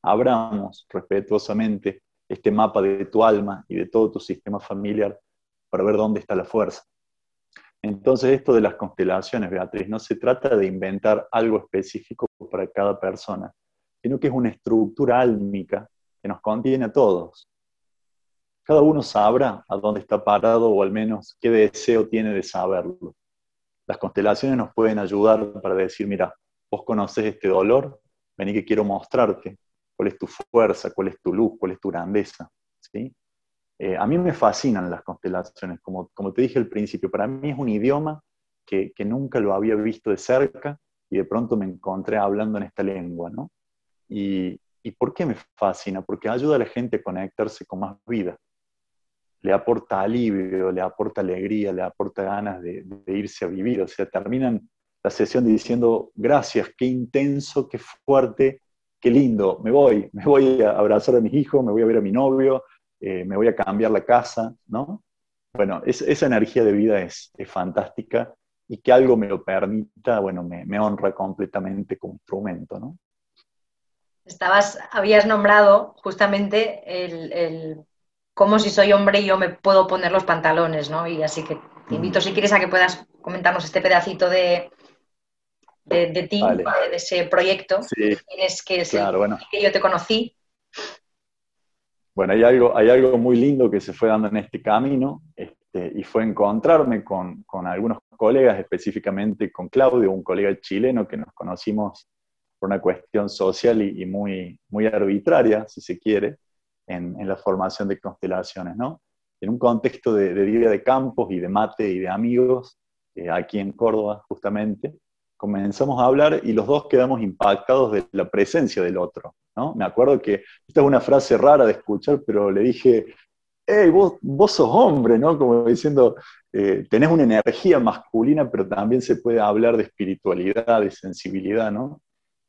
abramos respetuosamente este mapa de tu alma y de todo tu sistema familiar para ver dónde está la fuerza. Entonces, esto de las constelaciones, Beatriz, no se trata de inventar algo específico para cada persona, sino que es una estructura álmica que nos contiene a todos. Cada uno sabrá a dónde está parado o al menos qué deseo tiene de saberlo. Las constelaciones nos pueden ayudar para decir, mira, vos conoces este dolor, vení que quiero mostrarte cuál es tu fuerza, cuál es tu luz, cuál es tu grandeza. ¿sí? Eh, a mí me fascinan las constelaciones, como, como te dije al principio, para mí es un idioma que, que, nunca lo había visto de cerca y de pronto me encontré hablando en esta lengua. ¿no? Y, ¿Y por qué me fascina? Porque ayuda a la gente a conectarse con más vida. Le aporta alivio, le aporta alegría, le aporta ganas de, de irse a vivir. O sea, terminan la sesión diciendo, gracias, qué intenso, qué fuerte, qué lindo, me voy, me voy a abrazar a mis hijos, me voy a ver a mi novio, eh, me voy a cambiar la casa, ¿no? Bueno, esa energía de vida es, fantástica y que algo me lo permita, bueno, me, honra completamente como instrumento, ¿no? Estabas, habías nombrado justamente el, el cómo si soy hombre yo me puedo poner los pantalones, ¿no? Y así que te invito, si quieres, a que puedas comentarnos este pedacito de, de, ti, de ese proyecto tienes que, que yo te conocí. Bueno, hay algo, hay algo muy lindo que se fue dando en este camino este, y fue encontrarme con, con, algunos colegas, específicamente con Claudio, un colega chileno que nos conocimos por una cuestión social y, muy, muy arbitraria, si se quiere, en, en, la formación de constelaciones, ¿no? En un contexto de, de vida de campos y de mate y de amigos, eh, aquí en Córdoba justamente, comenzamos a hablar y los dos quedamos impactados de la presencia del otro. ¿no? Me acuerdo que esta es una frase rara de escuchar, pero le dije, hey, vos, vos sos hombre, ¿no? Como diciendo, eh, tenés una energía masculina, pero también se puede hablar de espiritualidad, de sensibilidad, ¿no?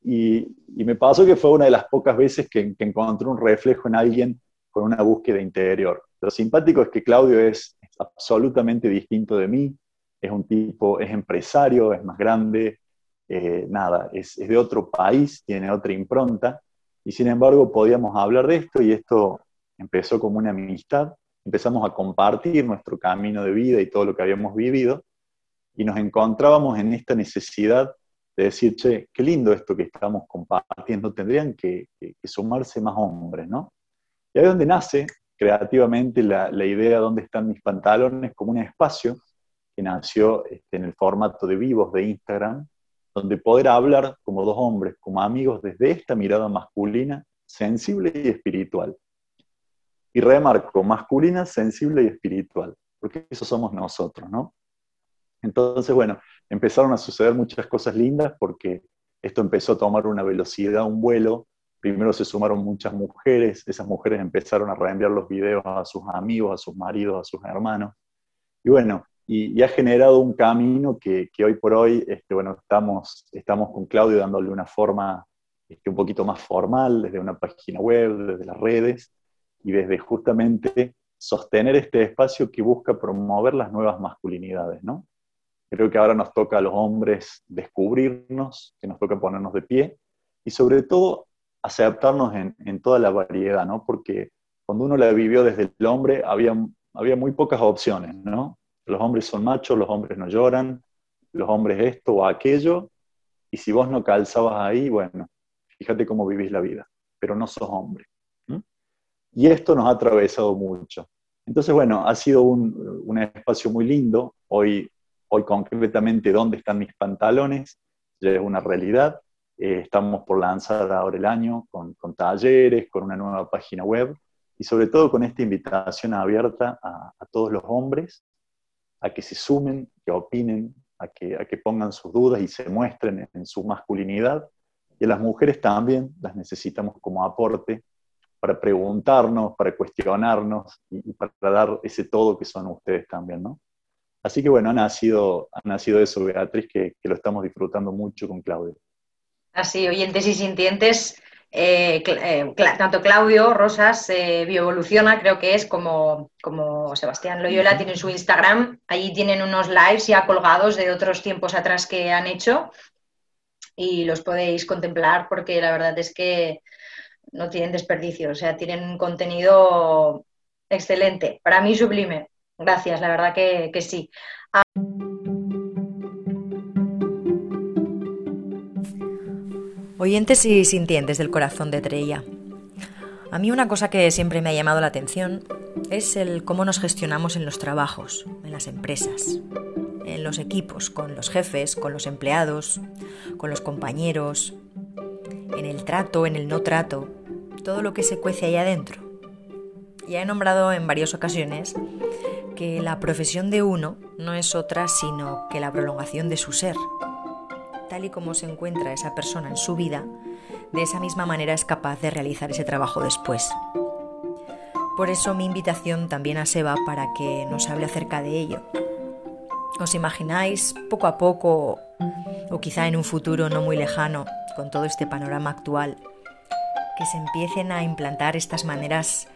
Y, me pasó que fue una de las pocas veces que, que encontré un reflejo en alguien con una búsqueda interior. Lo simpático es que Claudio es, absolutamente distinto de mí, es un tipo, es empresario, es más grande, eh, nada, es, de otro país, tiene otra impronta, y sin embargo podíamos hablar de esto y esto empezó como una amistad, empezamos a compartir nuestro camino de vida y todo lo que habíamos vivido, y nos encontrábamos en esta necesidad de decir, che, qué lindo esto que estamos compartiendo, tendrían que, sumarse más hombres, ¿no? Y ahí es donde nace creativamente la, la idea dónde están mis pantalones como un espacio nació este, en el formato de vivos de Instagram, donde poder hablar como dos hombres, como amigos, desde esta mirada masculina, sensible y espiritual. Y remarco, masculina, sensible y espiritual, porque eso somos nosotros, ¿no? Entonces, bueno, empezaron a suceder muchas cosas lindas porque esto empezó a tomar una velocidad, un vuelo. Primero se sumaron muchas mujeres, esas mujeres empezaron a reenviar los videos a sus amigos, a sus maridos, a sus hermanos. Y bueno, y, ha generado un camino que, hoy por hoy, este, bueno, estamos, estamos con Claudio dándole una forma este, un poquito más formal, desde una página web, desde las redes, y desde justamente sostener este espacio que busca promover las nuevas masculinidades, ¿no? Creo que ahora nos toca a los hombres descubrirnos, que nos toca ponernos de pie, y sobre todo aceptarnos en, en toda la variedad, ¿no? Porque cuando uno la vivió desde el hombre, había, había muy pocas opciones, ¿no? Los hombres son machos, los hombres no lloran, los hombres esto o aquello, y si vos no calzabas ahí, bueno, fíjate cómo vivís la vida, pero no sos hombre. Y esto nos ha atravesado mucho. Entonces, bueno, ha sido un, espacio muy lindo. Hoy, hoy concretamente, ¿dónde están mis pantalones? Ya es una realidad. Eh, estamos por lanzar ahora el año con, talleres, con una nueva página web y sobre todo con esta invitación abierta a todos los hombres a que se sumen, que opinen, a que, a que pongan sus dudas y se muestren en, su masculinidad. Y a las mujeres también las necesitamos como aporte para preguntarnos, para cuestionarnos y, para dar ese todo que son ustedes también, ¿no? Así que bueno, ha nacido, ha nacido eso, Beatriz, que, que lo estamos disfrutando mucho con Claudio. Así, oyentes y sintientes, eh, eh, tanto Claudio Rosas eh, Bioevoluciona, creo que es como, como Sebastián Loyola, tiene su Instagram. Allí tienen unos lives ya colgados de otros tiempos atrás que han hecho y los podéis contemplar porque la verdad es que no tienen desperdicio, o sea, tienen un contenido excelente. Para mí sublime. Gracias, la verdad que, que sí. Oyentes y sintientes del corazón de Treya. A mí una cosa que siempre me ha llamado la atención es el cómo nos gestionamos en los trabajos, en las empresas, en los equipos, con los jefes, con los empleados, con los compañeros, en el trato, en el no trato, todo lo que se cuece ahí adentro. Ya he nombrado en varias ocasiones que la profesión de uno no es otra sino que la prolongación de su ser, tal y como se encuentra esa persona en su vida, de esa misma manera es capaz de realizar ese trabajo después. Por eso mi invitación también a Seba para que nos hable acerca de ello. ¿Os imagináis poco a poco, o quizá en un futuro no muy lejano, con todo este panorama actual, que se empiecen a implantar estas maneras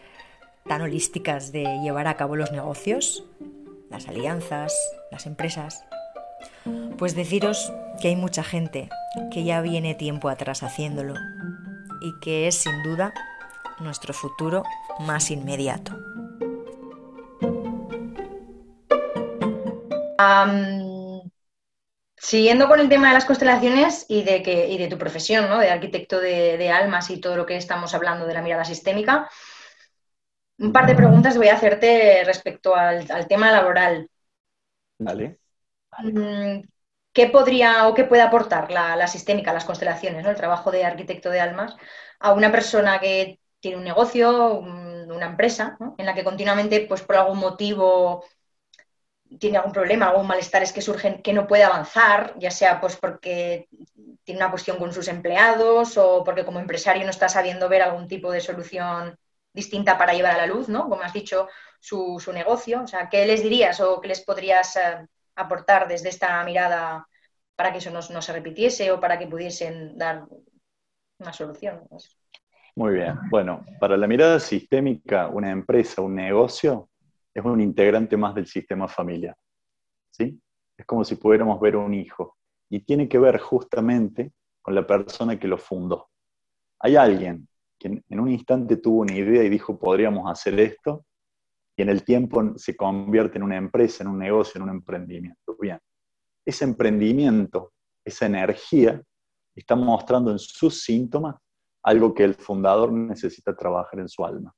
tan holísticas de llevar a cabo los negocios, las alianzas, las empresas? Pues deciros que hay mucha gente que ya viene tiempo atrás haciéndolo y que es sin duda nuestro futuro más inmediato. siguiendo con el tema de las constelaciones y de, que, de tu profesión, ¿no? de arquitecto de, almas y todo lo que estamos hablando de la mirada sistémica, un par de preguntas voy a hacerte respecto al, al tema laboral. Vale. Mm, ¿Qué podría o qué puede aportar la, sistémica, las constelaciones, el trabajo de arquitecto de almas, a una persona que tiene un negocio, una empresa, en la que continuamente, pues por algún motivo, tiene algún problema, algún malestares que surgen, que no puede avanzar, ya sea pues porque tiene una cuestión con sus empleados o porque como empresario no está sabiendo ver algún tipo de solución distinta para llevar a la luz, ¿no? Como has dicho, su, negocio. O sea, ¿qué les dirías o qué les podrías eh, aportar desde esta mirada para que eso no, se repitiese o para que pudiesen dar una solución. Muy bien. Bueno, para la mirada sistémica, una empresa, un negocio, es un integrante más del sistema familiar. ¿sí? Es como si pudiéramos ver un hijo. Y tiene que ver justamente con la persona que lo fundó. Hay alguien que en un instante tuvo una idea y dijo, podríamos hacer esto, y en el tiempo se convierte en una empresa, en un negocio, en un emprendimiento. Bien, ese emprendimiento, esa energía, está mostrando en sus síntomas algo que el fundador necesita trabajar en su alma.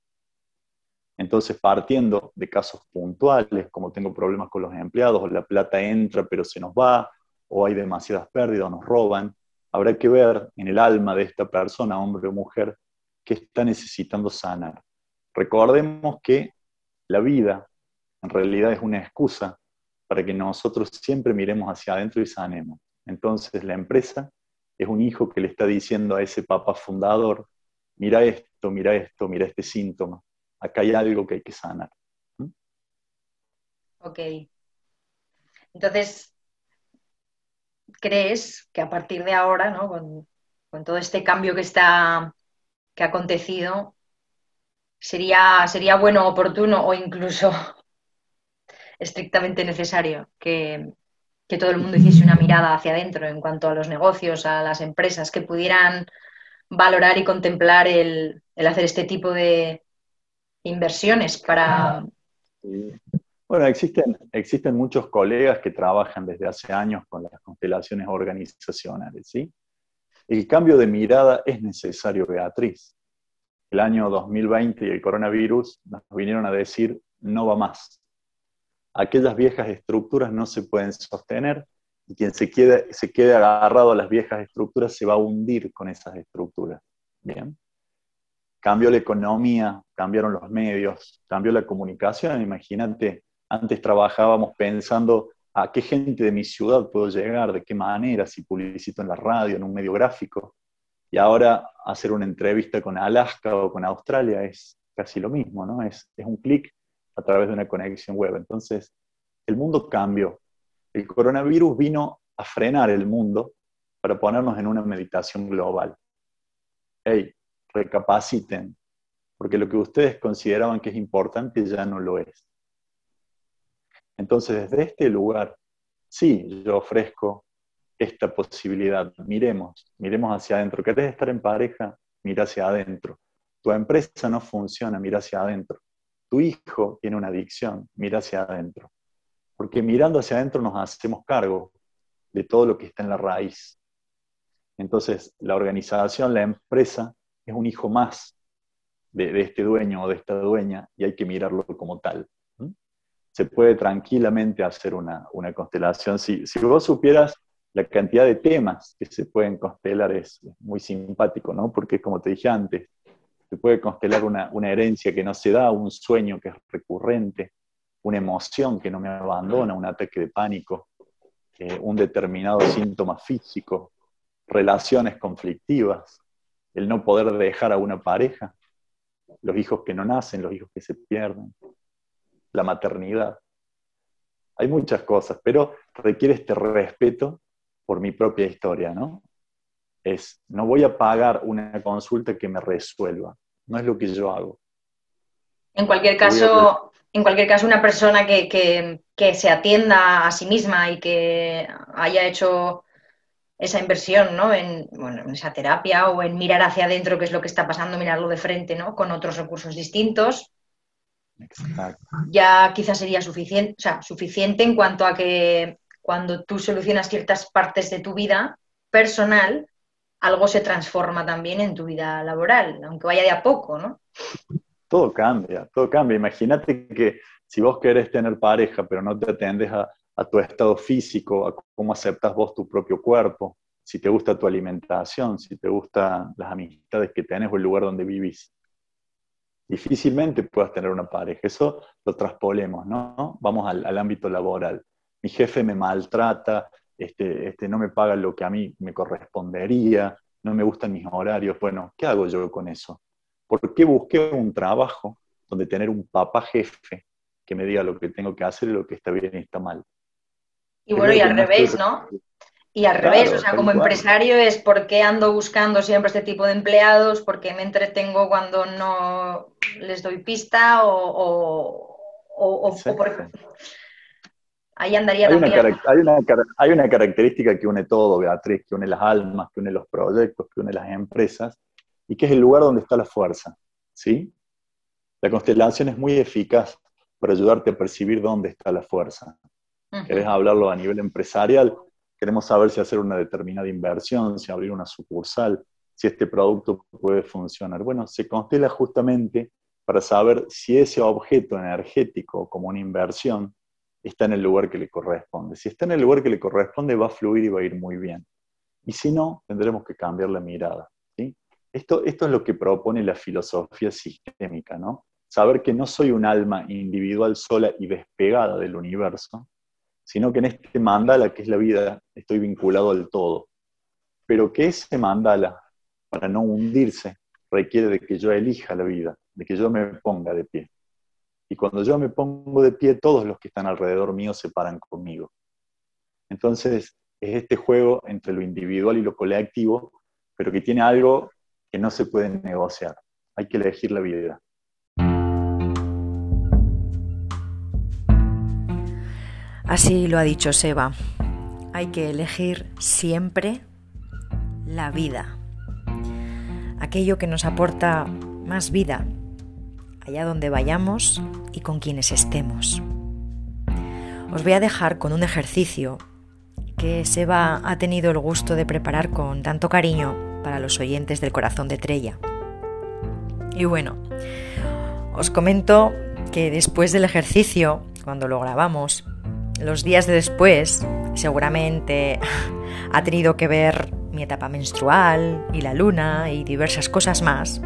Entonces, partiendo de casos puntuales, como tengo problemas con los empleados, o la plata entra pero se nos va, o hay demasiadas pérdidas, o nos roban, habrá que ver en el alma de esta persona, hombre o mujer, qué está necesitando sanar. Recordemos que la vida en realidad es una excusa para que nosotros siempre miremos hacia adentro y sanemos. Entonces la empresa es un hijo que le está diciendo a ese papá fundador, mira esto, mira esto, mira este síntoma, acá hay algo que hay que sanar. ¿Mm? Ok. Entonces, ¿crees que a partir de ahora, ¿no? con, con todo este cambio que está que ha acontecido, sería, sería bueno, oportuno o incluso estrictamente necesario que, todo el mundo hiciese una mirada hacia adentro en cuanto a los negocios, a las empresas, que pudieran valorar y contemplar el, hacer este tipo de inversiones para... Bueno, existen, existen muchos colegas que trabajan desde hace años con las constelaciones organizacionales, ¿sí? El cambio de mirada es necesario, Beatriz el año 2020 y el coronavirus nos vinieron a decir, no va más. Aquellas viejas estructuras no se pueden sostener y quien se quede, agarrado a las viejas estructuras se va a hundir con esas estructuras. Bien. Cambió la economía, cambiaron los medios, cambió la comunicación. Imagínate, antes trabajábamos pensando a qué gente de mi ciudad puedo llegar, de qué manera, si publicito en la radio, en un medio gráfico. Y ahora hacer una entrevista con Alaska o con Australia es casi lo mismo, ¿no? Es, es un clic a través de una conexión web. Entonces, el mundo cambió. El coronavirus vino a frenar el mundo para ponernos en una meditación global. Hey, recapaciten, porque lo que ustedes consideraban que es importante ya no lo es. Entonces, desde este lugar, sí, yo ofrezco esta posibilidad. Miremos, miremos hacia adentro. ¿Querés estar en pareja? Mira hacia adentro. Tu empresa no funciona, mira hacia adentro. Tu hijo tiene una adicción, mira hacia adentro. Porque mirando hacia adentro nos hacemos cargo de todo lo que está en la raíz. Entonces, la organización, la empresa, es un hijo más de, este dueño o de esta dueña y hay que mirarlo como tal. Se puede tranquilamente hacer una, constelación. Si, si vos supieras la cantidad de temas que se pueden constelar es muy simpático, ¿no? Porque como te dije antes, se puede constelar una, herencia que no se da, un sueño que es recurrente, una emoción que no me abandona, un ataque de pánico, eh, un determinado síntoma físico, relaciones conflictivas, el no poder dejar a una pareja, los hijos que no nacen, los hijos que se pierden, la maternidad. Hay muchas cosas, pero requiere este respeto por mi propia historia, ¿no? Es, no voy a pagar una consulta que me resuelva, no es lo que yo hago. En cualquier caso, en cualquier caso una persona que, se atienda a sí misma y que haya hecho esa inversión ¿no? en, en, esa terapia o en mirar hacia adentro qué es lo que está pasando, mirarlo de frente ¿no? con otros recursos distintos, ya quizás sería suficiente, o sea, suficiente en cuanto a que cuando tú solucionas ciertas partes de tu vida personal, algo se transforma también en tu vida laboral, aunque vaya de a poco, ¿no? Todo cambia, todo cambia. Imagínate que si vos querés tener pareja, pero no te atendes a, tu estado físico, a cómo aceptas vos tu propio cuerpo, si te gusta tu alimentación, si te gustan las amistades que tenés o el lugar donde vivís. Difícilmente puedas tener una pareja. Eso lo traspolemos, ¿no? Vamos al ámbito laboral mi jefe me maltrata, este, este, no me paga lo que a mí me correspondería, no me gustan mis horarios. Bueno, ¿qué hago yo con eso? ¿Por qué busqué un trabajo donde tener un papá jefe que me diga lo que tengo que hacer y lo que está bien y está mal? Y bueno, y al revés, ¿no? Y al revés, o sea, como empresario es por qué ando buscando siempre este tipo de empleados, por qué me entretengo cuando no les doy pista o, o, por... Ahí andaría hay también. Una, hay, una, hay una característica que une todo, Beatriz, que une las almas, que une los proyectos, que une las empresas, y que es el lugar donde está la fuerza. ¿sí? La constelación es muy eficaz para ayudarte a percibir dónde está la fuerza. ¿Querés hablarlo a nivel empresarial? Queremos saber si hacer una determinada inversión, si abrir una sucursal, si este producto puede funcionar. Bueno, se constela justamente para saber si ese objeto energético como una inversión está en el lugar que le corresponde. Si está en el lugar que le corresponde, va a fluir y va a ir muy bien. Y si no, tendremos que cambiar la mirada. Esto, es lo que propone la filosofía sistémica, ¿no? Saber que no soy un alma individual sola y despegada del universo, sino que en este mandala, que es la vida, estoy vinculado al todo. Pero que ese mandala, para no hundirse, requiere de que yo elija la vida, de que yo me ponga de pie. Y cuando yo me pongo de pie, todos los que están alrededor mío se paran conmigo. Entonces, es este juego entre lo individual y lo colectivo, pero que tiene algo que no se puede negociar. Hay que elegir la vida. Así lo ha dicho Seba. Hay que elegir siempre la vida. Aquello que nos aporta más vida, allá donde vayamos y con quienes estemos. Os voy a dejar con un ejercicio que Seba ha tenido el gusto de preparar con tanto cariño para los oyentes del corazón de Trella. Y bueno, os comento que después del ejercicio, cuando lo grabamos, los días de después, seguramente ha tenido que ver mi etapa menstrual y la luna y diversas cosas más,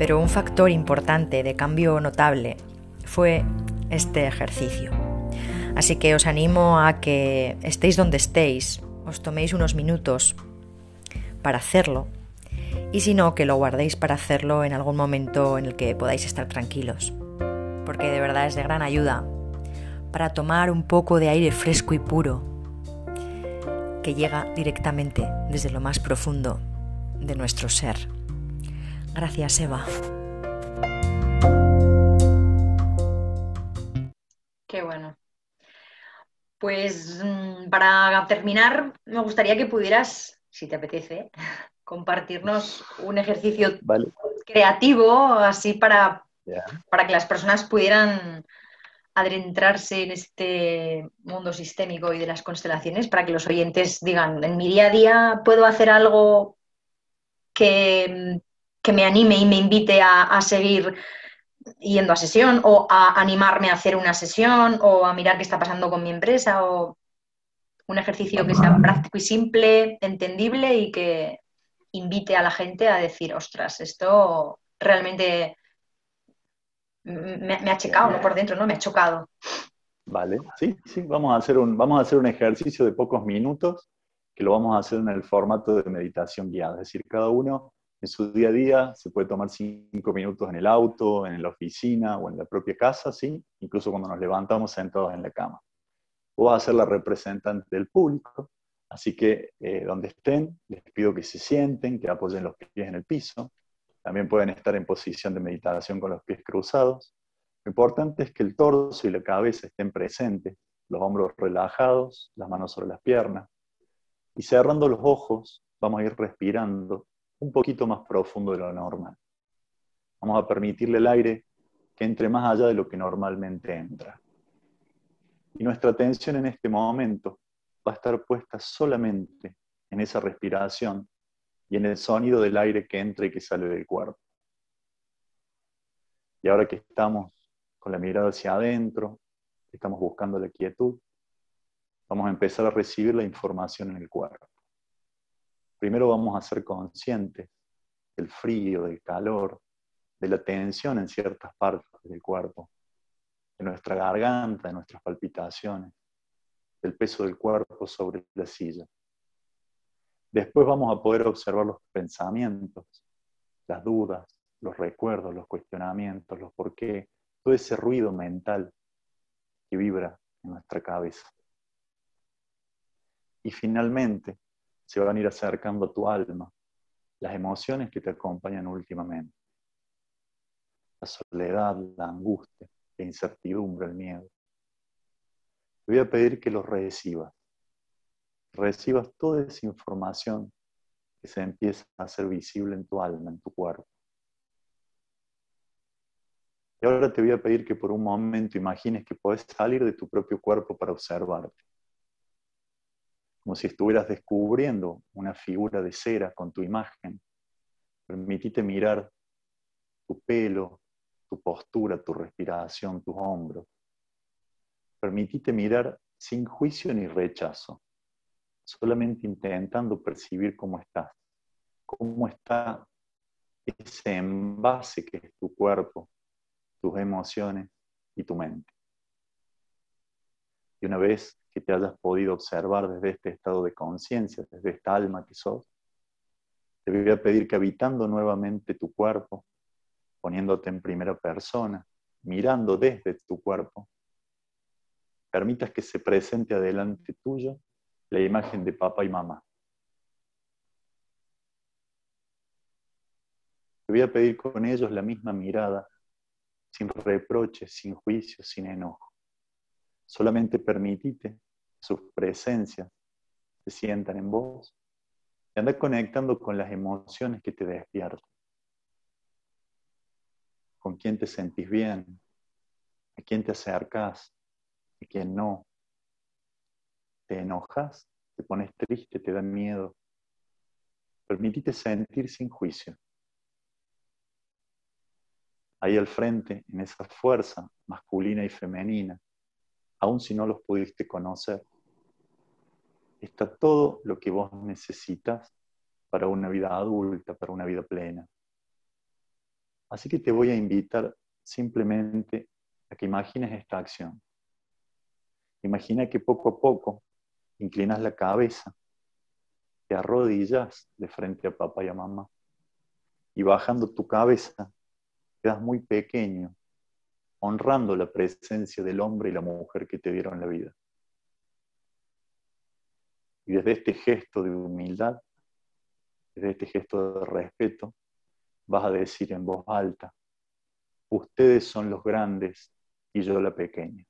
pero un factor importante de cambio notable fue este ejercicio. Así que os animo a que estéis donde estéis, os toméis unos minutos para hacerlo y si no, que lo guardéis para hacerlo en algún momento en el que podáis estar tranquilos, porque de verdad es de gran ayuda para tomar un poco de aire fresco y puro que llega directamente desde lo más profundo de nuestro ser. Gracias, Eva. Qué bueno. Pues mm, para terminar, me gustaría que pudieras si te apetece, compartirnos un ejercicio creativo, así para, para que las personas pudieran adentrarse en este mundo sistémico y de las constelaciones, para que los oyentes digan, en mi día a día puedo hacer algo que, me anime y me invite a, a seguir yendo a sesión o a animarme a hacer una sesión o a mirar qué está pasando con mi empresa o un ejercicio que sea práctico y simple, entendible y que invite a la gente a decir, ostras, esto realmente me, ha checado por dentro, ¿no? Me ha chocado. Vale, sí, sí, vamos a, hacer un, vamos a hacer un ejercicio de pocos minutos que lo vamos a hacer en el formato de meditación guiada, es decir, cada uno en su día a día se puede tomar cinco minutos en el auto, en la oficina o en la propia casa, ¿sí? incluso cuando nos levantamos sentados en la cama o a ser la representante del público. Así que eh, donde estén, les pido que se sienten, que apoyen los pies en el piso. También pueden estar en posición de meditación con los pies cruzados. Lo importante es que el torso y la cabeza estén presentes, los hombros relajados, las manos sobre las piernas. Y cerrando los ojos, vamos a ir respirando un poquito más profundo de lo normal. Vamos a permitirle al aire que entre más allá de lo que normalmente entra. Y nuestra atención en este momento va a estar puesta solamente en esa respiración y en el sonido del aire que entra y que sale del cuerpo. Y ahora que estamos con la mirada hacia adentro, estamos buscando la quietud, vamos a empezar a recibir la información en el cuerpo. Primero vamos a ser conscientes del frío, del calor, de la tensión en ciertas partes del cuerpo de nuestra garganta, de nuestras palpitaciones, del peso del cuerpo sobre la silla. Después vamos a poder observar los pensamientos, las dudas, los recuerdos, los cuestionamientos, los por qué, todo ese ruido mental que vibra en nuestra cabeza. Y finalmente se van a ir acercando a tu alma las emociones que te acompañan últimamente. La soledad, la angustia, la incertidumbre, el miedo. Te voy a pedir que los recibas. Recibas toda esa información que se empieza a hacer visible en tu alma, en tu cuerpo. Y ahora te voy a pedir que por un momento imagines que puedes salir de tu propio cuerpo para observarte. Como si estuvieras descubriendo una figura de cera con tu imagen. Permitite mirar tu pelo, tu postura, tu respiración, tus hombros. Permitite mirar sin juicio ni rechazo, solamente intentando percibir cómo estás, cómo está ese envase que es tu cuerpo, tus emociones y tu mente. Y una vez que te hayas podido observar desde este estado de conciencia, desde esta alma que sos, te voy a pedir que habitando nuevamente tu cuerpo, poniéndote en primera persona, mirando desde tu cuerpo, permitas que se presente adelante tuyo la imagen de papá y mamá. Te voy a pedir con ellos la misma mirada sin reproches, sin juicio, sin enojo. Solamente permitite sus presencias se sientan en vos y anda conectando con las emociones que te despiertan. Con quién te sentís bien, a quién te acercas, a quién no. Te enojas, te pones triste, te da miedo. Permitite sentir sin juicio ahí al frente, en esa fuerza masculina y femenina, aun si no los pudiste conocer, está todo lo que vos necesitas para una vida adulta, para una vida plena. Así que te voy a invitar simplemente a que imagines esta acción. Imagina que poco a poco inclinas la cabeza, te arrodillas de frente a papá y a mamá y bajando tu cabeza quedas muy pequeño, honrando la presencia del hombre y la mujer que te dieron la vida. Y desde este gesto de humildad, desde este gesto de respeto, vas a decir en voz alta, ustedes son los grandes y yo la pequeña.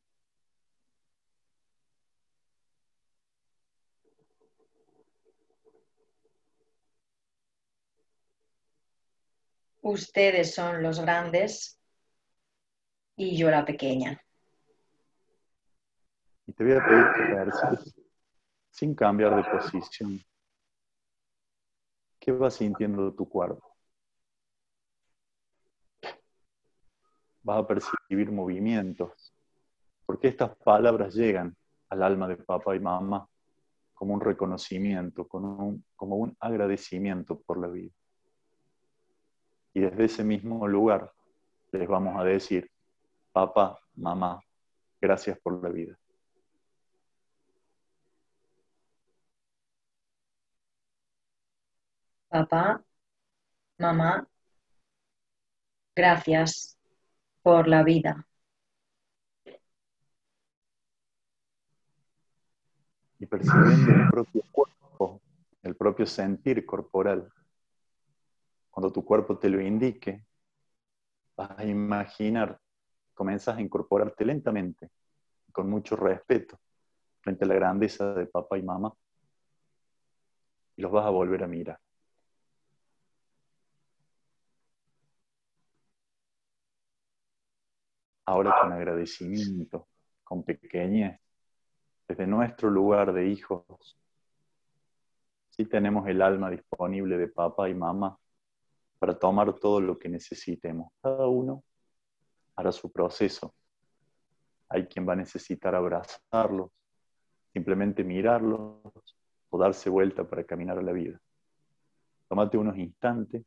Ustedes son los grandes y yo la pequeña. Y te voy a pedir que percibas, sin cambiar de posición, ¿qué vas sintiendo tu cuerpo? Vas a percibir movimientos, porque estas palabras llegan al alma de papá y mamá como un reconocimiento, como un agradecimiento por la vida. Y desde ese mismo lugar les vamos a decir, papá, mamá, gracias por la vida. Papá, mamá, gracias por la vida. Y percibiendo el propio cuerpo, el propio sentir corporal, cuando tu cuerpo te lo indique, vas a imaginar, comienzas a incorporarte lentamente, con mucho respeto, frente a la grandeza de papá y mamá, y los vas a volver a mirar. Ahora con agradecimiento, con pequeñez, desde nuestro lugar de hijos, si tenemos el alma disponible de papá y mamá para tomar todo lo que necesitemos. Cada uno hará su proceso. Hay quien va a necesitar abrazarlos, simplemente mirarlos o darse vuelta para caminar a la vida. Tómate unos instantes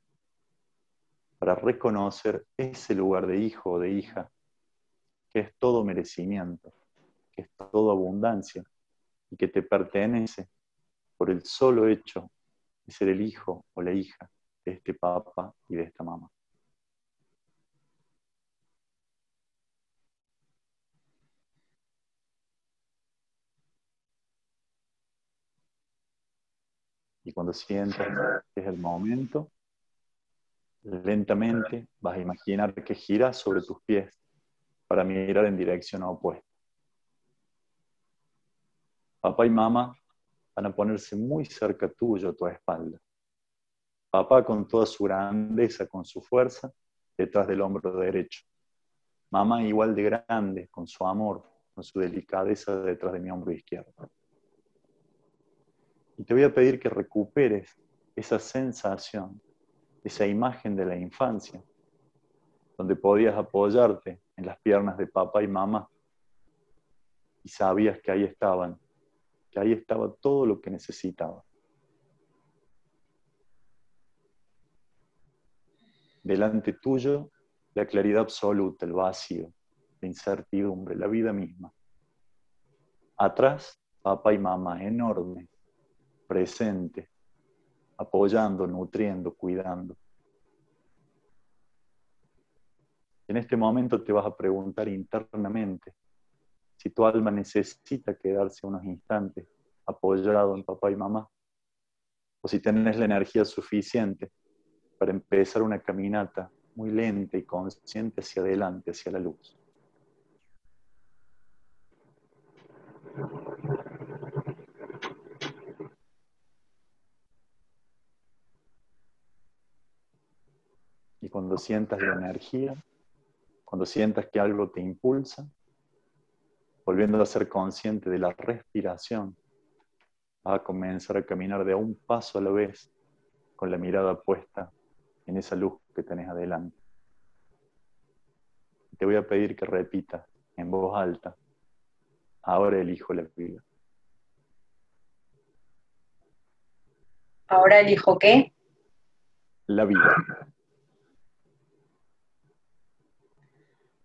para reconocer ese lugar de hijo o de hija que es todo merecimiento, que es todo abundancia y que te pertenece por el solo hecho de ser el hijo o la hija de este papá y de esta mamá. Cuando sientas que es el momento, lentamente vas a imaginar que giras sobre tus pies para mirar en dirección opuesta. Papá y mamá van a ponerse muy cerca tuyo, a tu espalda. Papá con toda su grandeza, con su fuerza, detrás del hombro derecho. Mamá igual de grande, con su amor, con su delicadeza detrás de mi hombro izquierdo. Y te voy a pedir que recuperes esa sensación, esa imagen de la infancia, donde podías apoyarte en las piernas de papá y mamá y sabías que ahí estaban, que ahí estaba todo lo que necesitaba. Delante tuyo, la claridad absoluta, el vacío, la incertidumbre, la vida misma. Atrás, papá y mamá, enorme, presente, apoyando, nutriendo, cuidando. En este momento te vas a preguntar internamente si tu alma necesita quedarse unos instantes apoyado en papá y mamá, o si tenés la energía suficiente para empezar una caminata muy lenta y consciente hacia adelante, hacia la luz. Cuando sientas la energía, cuando sientas que algo te impulsa, volviendo a ser consciente de la respiración, vas a comenzar a caminar de un paso a la vez, con la mirada puesta en esa luz que tenés adelante. Te voy a pedir que repitas en voz alta, ahora elijo la vida. ¿Ahora elijo qué? La vida.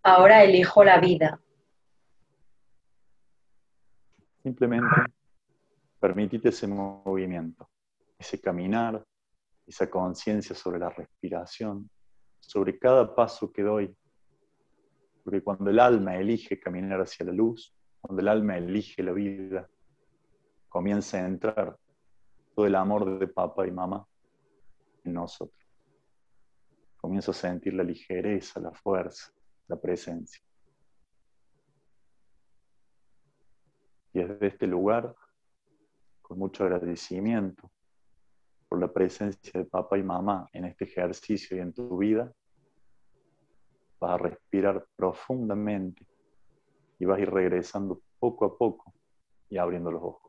Ahora elijo la vida. Simplemente permitite ese movimiento, ese caminar, esa conciencia sobre la respiración, sobre cada paso que doy. Porque cuando el alma elige caminar hacia la luz, cuando el alma elige la vida, comienza a entrar todo el amor de papá y mamá en nosotros. Comienzo a sentir la ligereza, la fuerza, la presencia. Y desde este lugar, con mucho agradecimiento por la presencia de papá y mamá en este ejercicio y en tu vida, vas a respirar profundamente y vas a ir regresando poco a poco y abriendo los ojos.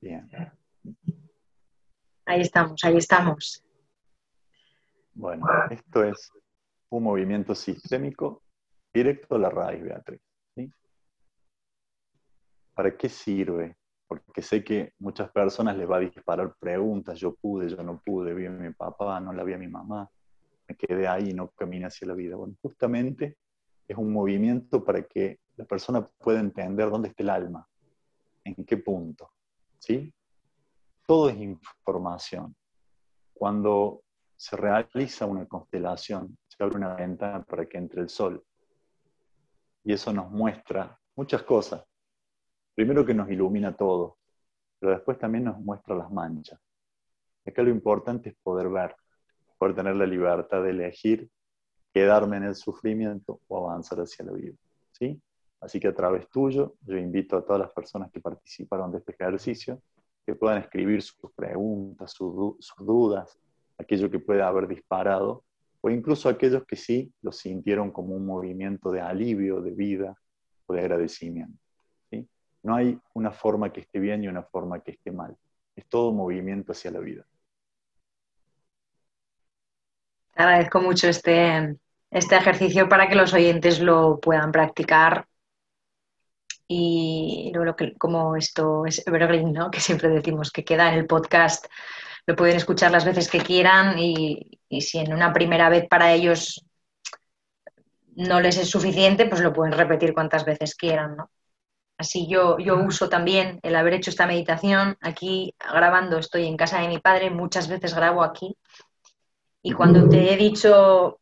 Bien. Ahí estamos, ahí estamos. Bueno, esto es un movimiento sistémico directo a la raíz, Beatriz. ¿Para qué sirve? Porque sé que muchas personas les va a disparar preguntas, yo pude, yo no pude, vi a mi papá, no la vi a mi mamá, me quedé ahí, no caminé hacia la vida. Bueno, justamente es un movimiento para que la persona pueda entender dónde está el alma, en qué punto. ¿sí? Todo es información. Cuando se realiza una constelación, se abre una ventana para que entre el sol. Y eso nos muestra muchas cosas. Primero que nos ilumina todo, pero después también nos muestra las manchas. Acá lo importante es poder ver, poder tener la libertad de elegir quedarme en el sufrimiento o avanzar hacia la vida. ¿sí? Así que a través tuyo, yo invito a todas las personas que participaron de este ejercicio que puedan escribir sus preguntas, sus, dudas, aquello que pueda haber disparado, o incluso aquellos que sí lo sintieron como un movimiento de alivio, de vida o de agradecimiento. ¿sí? No hay una forma que esté bien y una forma que esté mal. Es todo movimiento hacia la vida. Agradezco mucho este, este ejercicio para que los oyentes lo puedan practicar y luego que, como esto es evergreen, ¿no? que siempre decimos que queda en el podcast, lo pueden escuchar las veces que quieran y, si en una primera vez para ellos no les es suficiente, pues lo pueden repetir cuantas veces quieran. ¿no? Así yo, yo uso también el haber hecho esta meditación aquí grabando, estoy en casa de mi padre, muchas veces grabo aquí y cuando te he dicho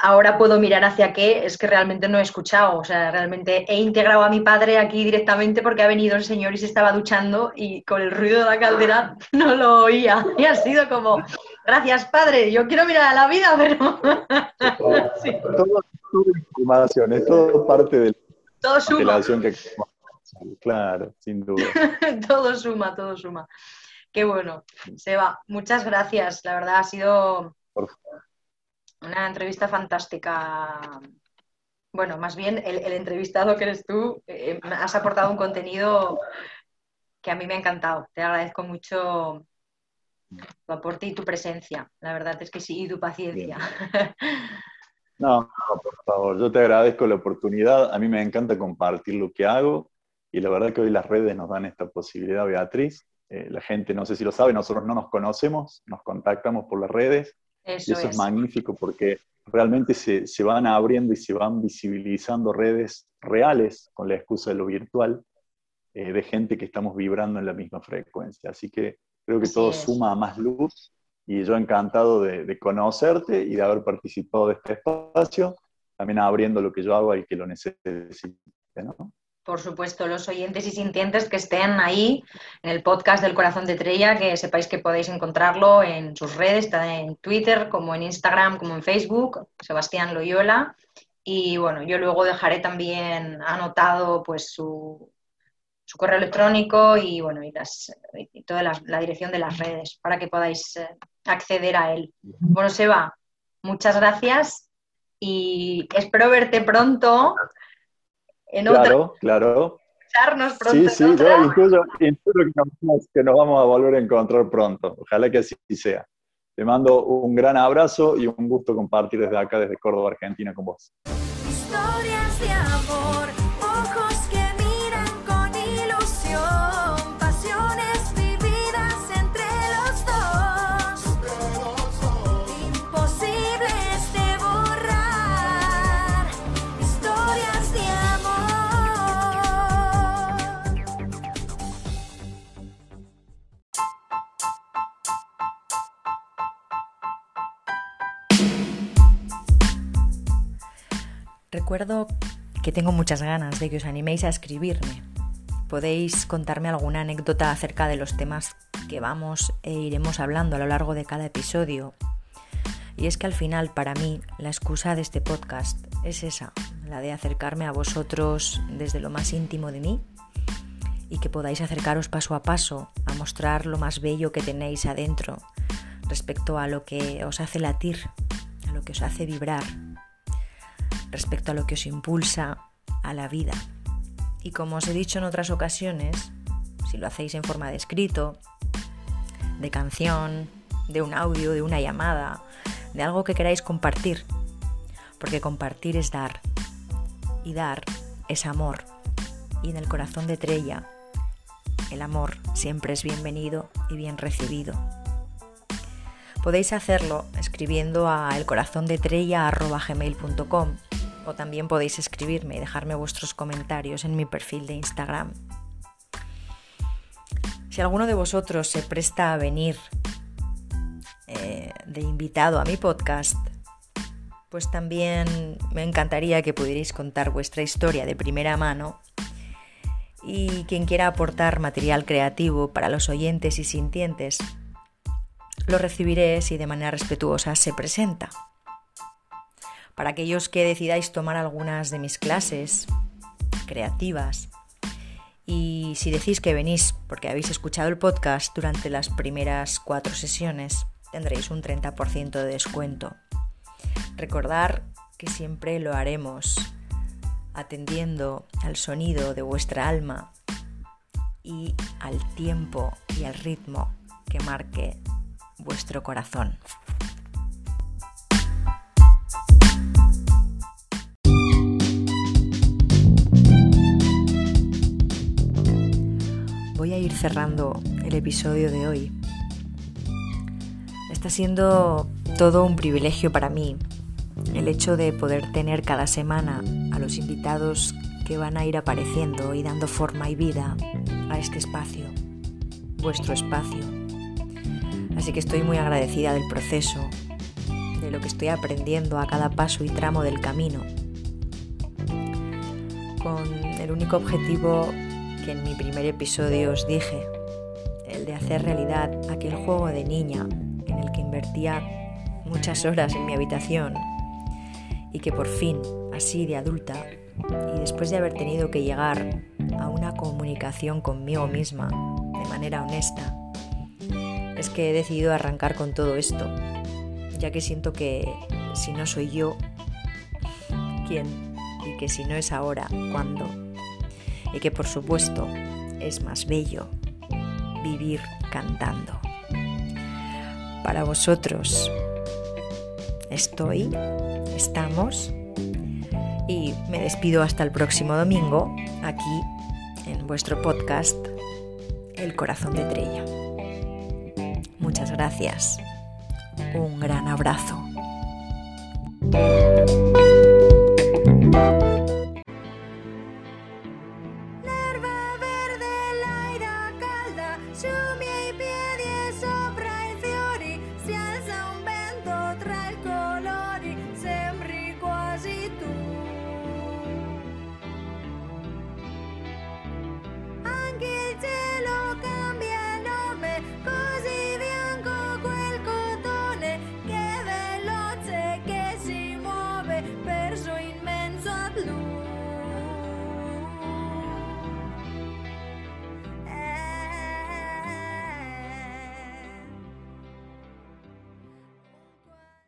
ahora puedo mirar hacia qué, es que realmente no he escuchado, o sea, realmente he integrado a mi padre aquí directamente porque ha venido el señor y se estaba duchando y con el ruido de la caldera no lo oía y ha sido como, gracias padre, yo quiero mirar a la vida, pero... sí. todo, información, es todo parte del, todo suma. que Claro, sin duda. todo suma, todo suma. Qué bueno. Seba, muchas gracias. La verdad ha sido una entrevista fantástica. Bueno, más bien el, entrevistado que eres tú, eh, has aportado un contenido que a mí me ha encantado. Te agradezco mucho tu aporte y tu presencia. La verdad es que sí, y tu paciencia. No, no, por favor, yo te agradezco la oportunidad. A mí me encanta compartir lo que hago y la verdad que hoy las redes nos dan esta posibilidad, Beatriz. Eh, la gente, no sé si lo sabe, nosotros no nos conocemos, nos contactamos por las redes. Eso y eso es. magnífico porque realmente se, se, van abriendo y se van visibilizando redes reales con la excusa de lo virtual eh, de gente que estamos vibrando en la misma frecuencia. Así que creo que todo suma a más luz y yo encantado de, de, conocerte y de haber participado de este espacio, también abriendo lo que yo hago al que lo necesite. ¿no? Por supuesto, los oyentes y sintientes que estén ahí en el podcast del Corazón de Trella, que sepáis que podéis encontrarlo en sus redes, está en Twitter, como en Instagram, como en Facebook, Sebastián Loyola. Y bueno, yo luego dejaré también anotado pues su, correo electrónico y bueno, y, toda la, dirección de las redes para que podáis eh, acceder a él. Bueno, Seba, muchas gracias y espero verte pronto claro, claro. Pronto sí, sí, yo incluso, que, nos, vamos a volver a encontrar pronto. Ojalá que así sea. Te mando un gran abrazo y un gusto compartir desde acá, desde Córdoba, Argentina, con vos. Historias de amor. Recuerdo que tengo muchas ganas de que os animéis a escribirme. Podéis contarme alguna anécdota acerca de los temas que vamos e iremos hablando a lo largo de cada episodio. Y es que al final, para mí, la excusa de este podcast es esa, la de acercarme a vosotros desde lo más íntimo de mí y que podáis acercaros paso a paso a mostrar lo más bello que tenéis adentro respecto a lo que os hace latir, a lo que os hace vibrar, respecto a lo que os impulsa a la vida. Y como os he dicho en otras ocasiones, si lo hacéis en forma de escrito, de canción, de un audio, de una llamada, de algo que queráis compartir, porque compartir es dar y dar es amor. Y en el corazón de Trella, el amor siempre es bienvenido y bien recibido. Podéis hacerlo escribiendo a elcorazondetrella.com también podéis escribirme y dejarme vuestros comentarios en mi perfil de Instagram. Si alguno de vosotros se presta a venir eh, de invitado a mi podcast, pues también me encantaría que pudierais contar vuestra historia de primera mano y quien quiera aportar material creativo para los oyentes y sintientes, lo recibiré si de manera respetuosa se presenta para aquellos que decidáis tomar algunas de mis clases creativas. Y si decís que venís porque habéis escuchado el podcast durante las primeras cuatro sesiones, tendréis un 30% de descuento. Recordar que siempre lo haremos atendiendo al sonido de vuestra alma y al tiempo y al ritmo que marque vuestro corazón. Ir cerrando el episodio de hoy. Está siendo todo un privilegio para mí el hecho de poder tener cada semana a los invitados que van a ir apareciendo y dando forma y vida a este espacio, vuestro espacio. Así que estoy muy agradecida del proceso, de lo que estoy aprendiendo a cada paso y tramo del camino, con el único objetivo que en mi primer episodio os dije, el de hacer realidad aquel juego de niña en el que invertía muchas horas en mi habitación y que por fin, así de adulta, y después de haber tenido que llegar a una comunicación conmigo misma de manera honesta, es que he decidido arrancar con todo esto, ya que siento que si no soy yo, ¿quién? Y que si no es ahora, ¿cuándo? Y que por supuesto es más bello vivir cantando. Para vosotros estoy, estamos y me despido hasta el próximo domingo aquí en vuestro podcast El corazón de Trella. Muchas gracias. Un gran abrazo.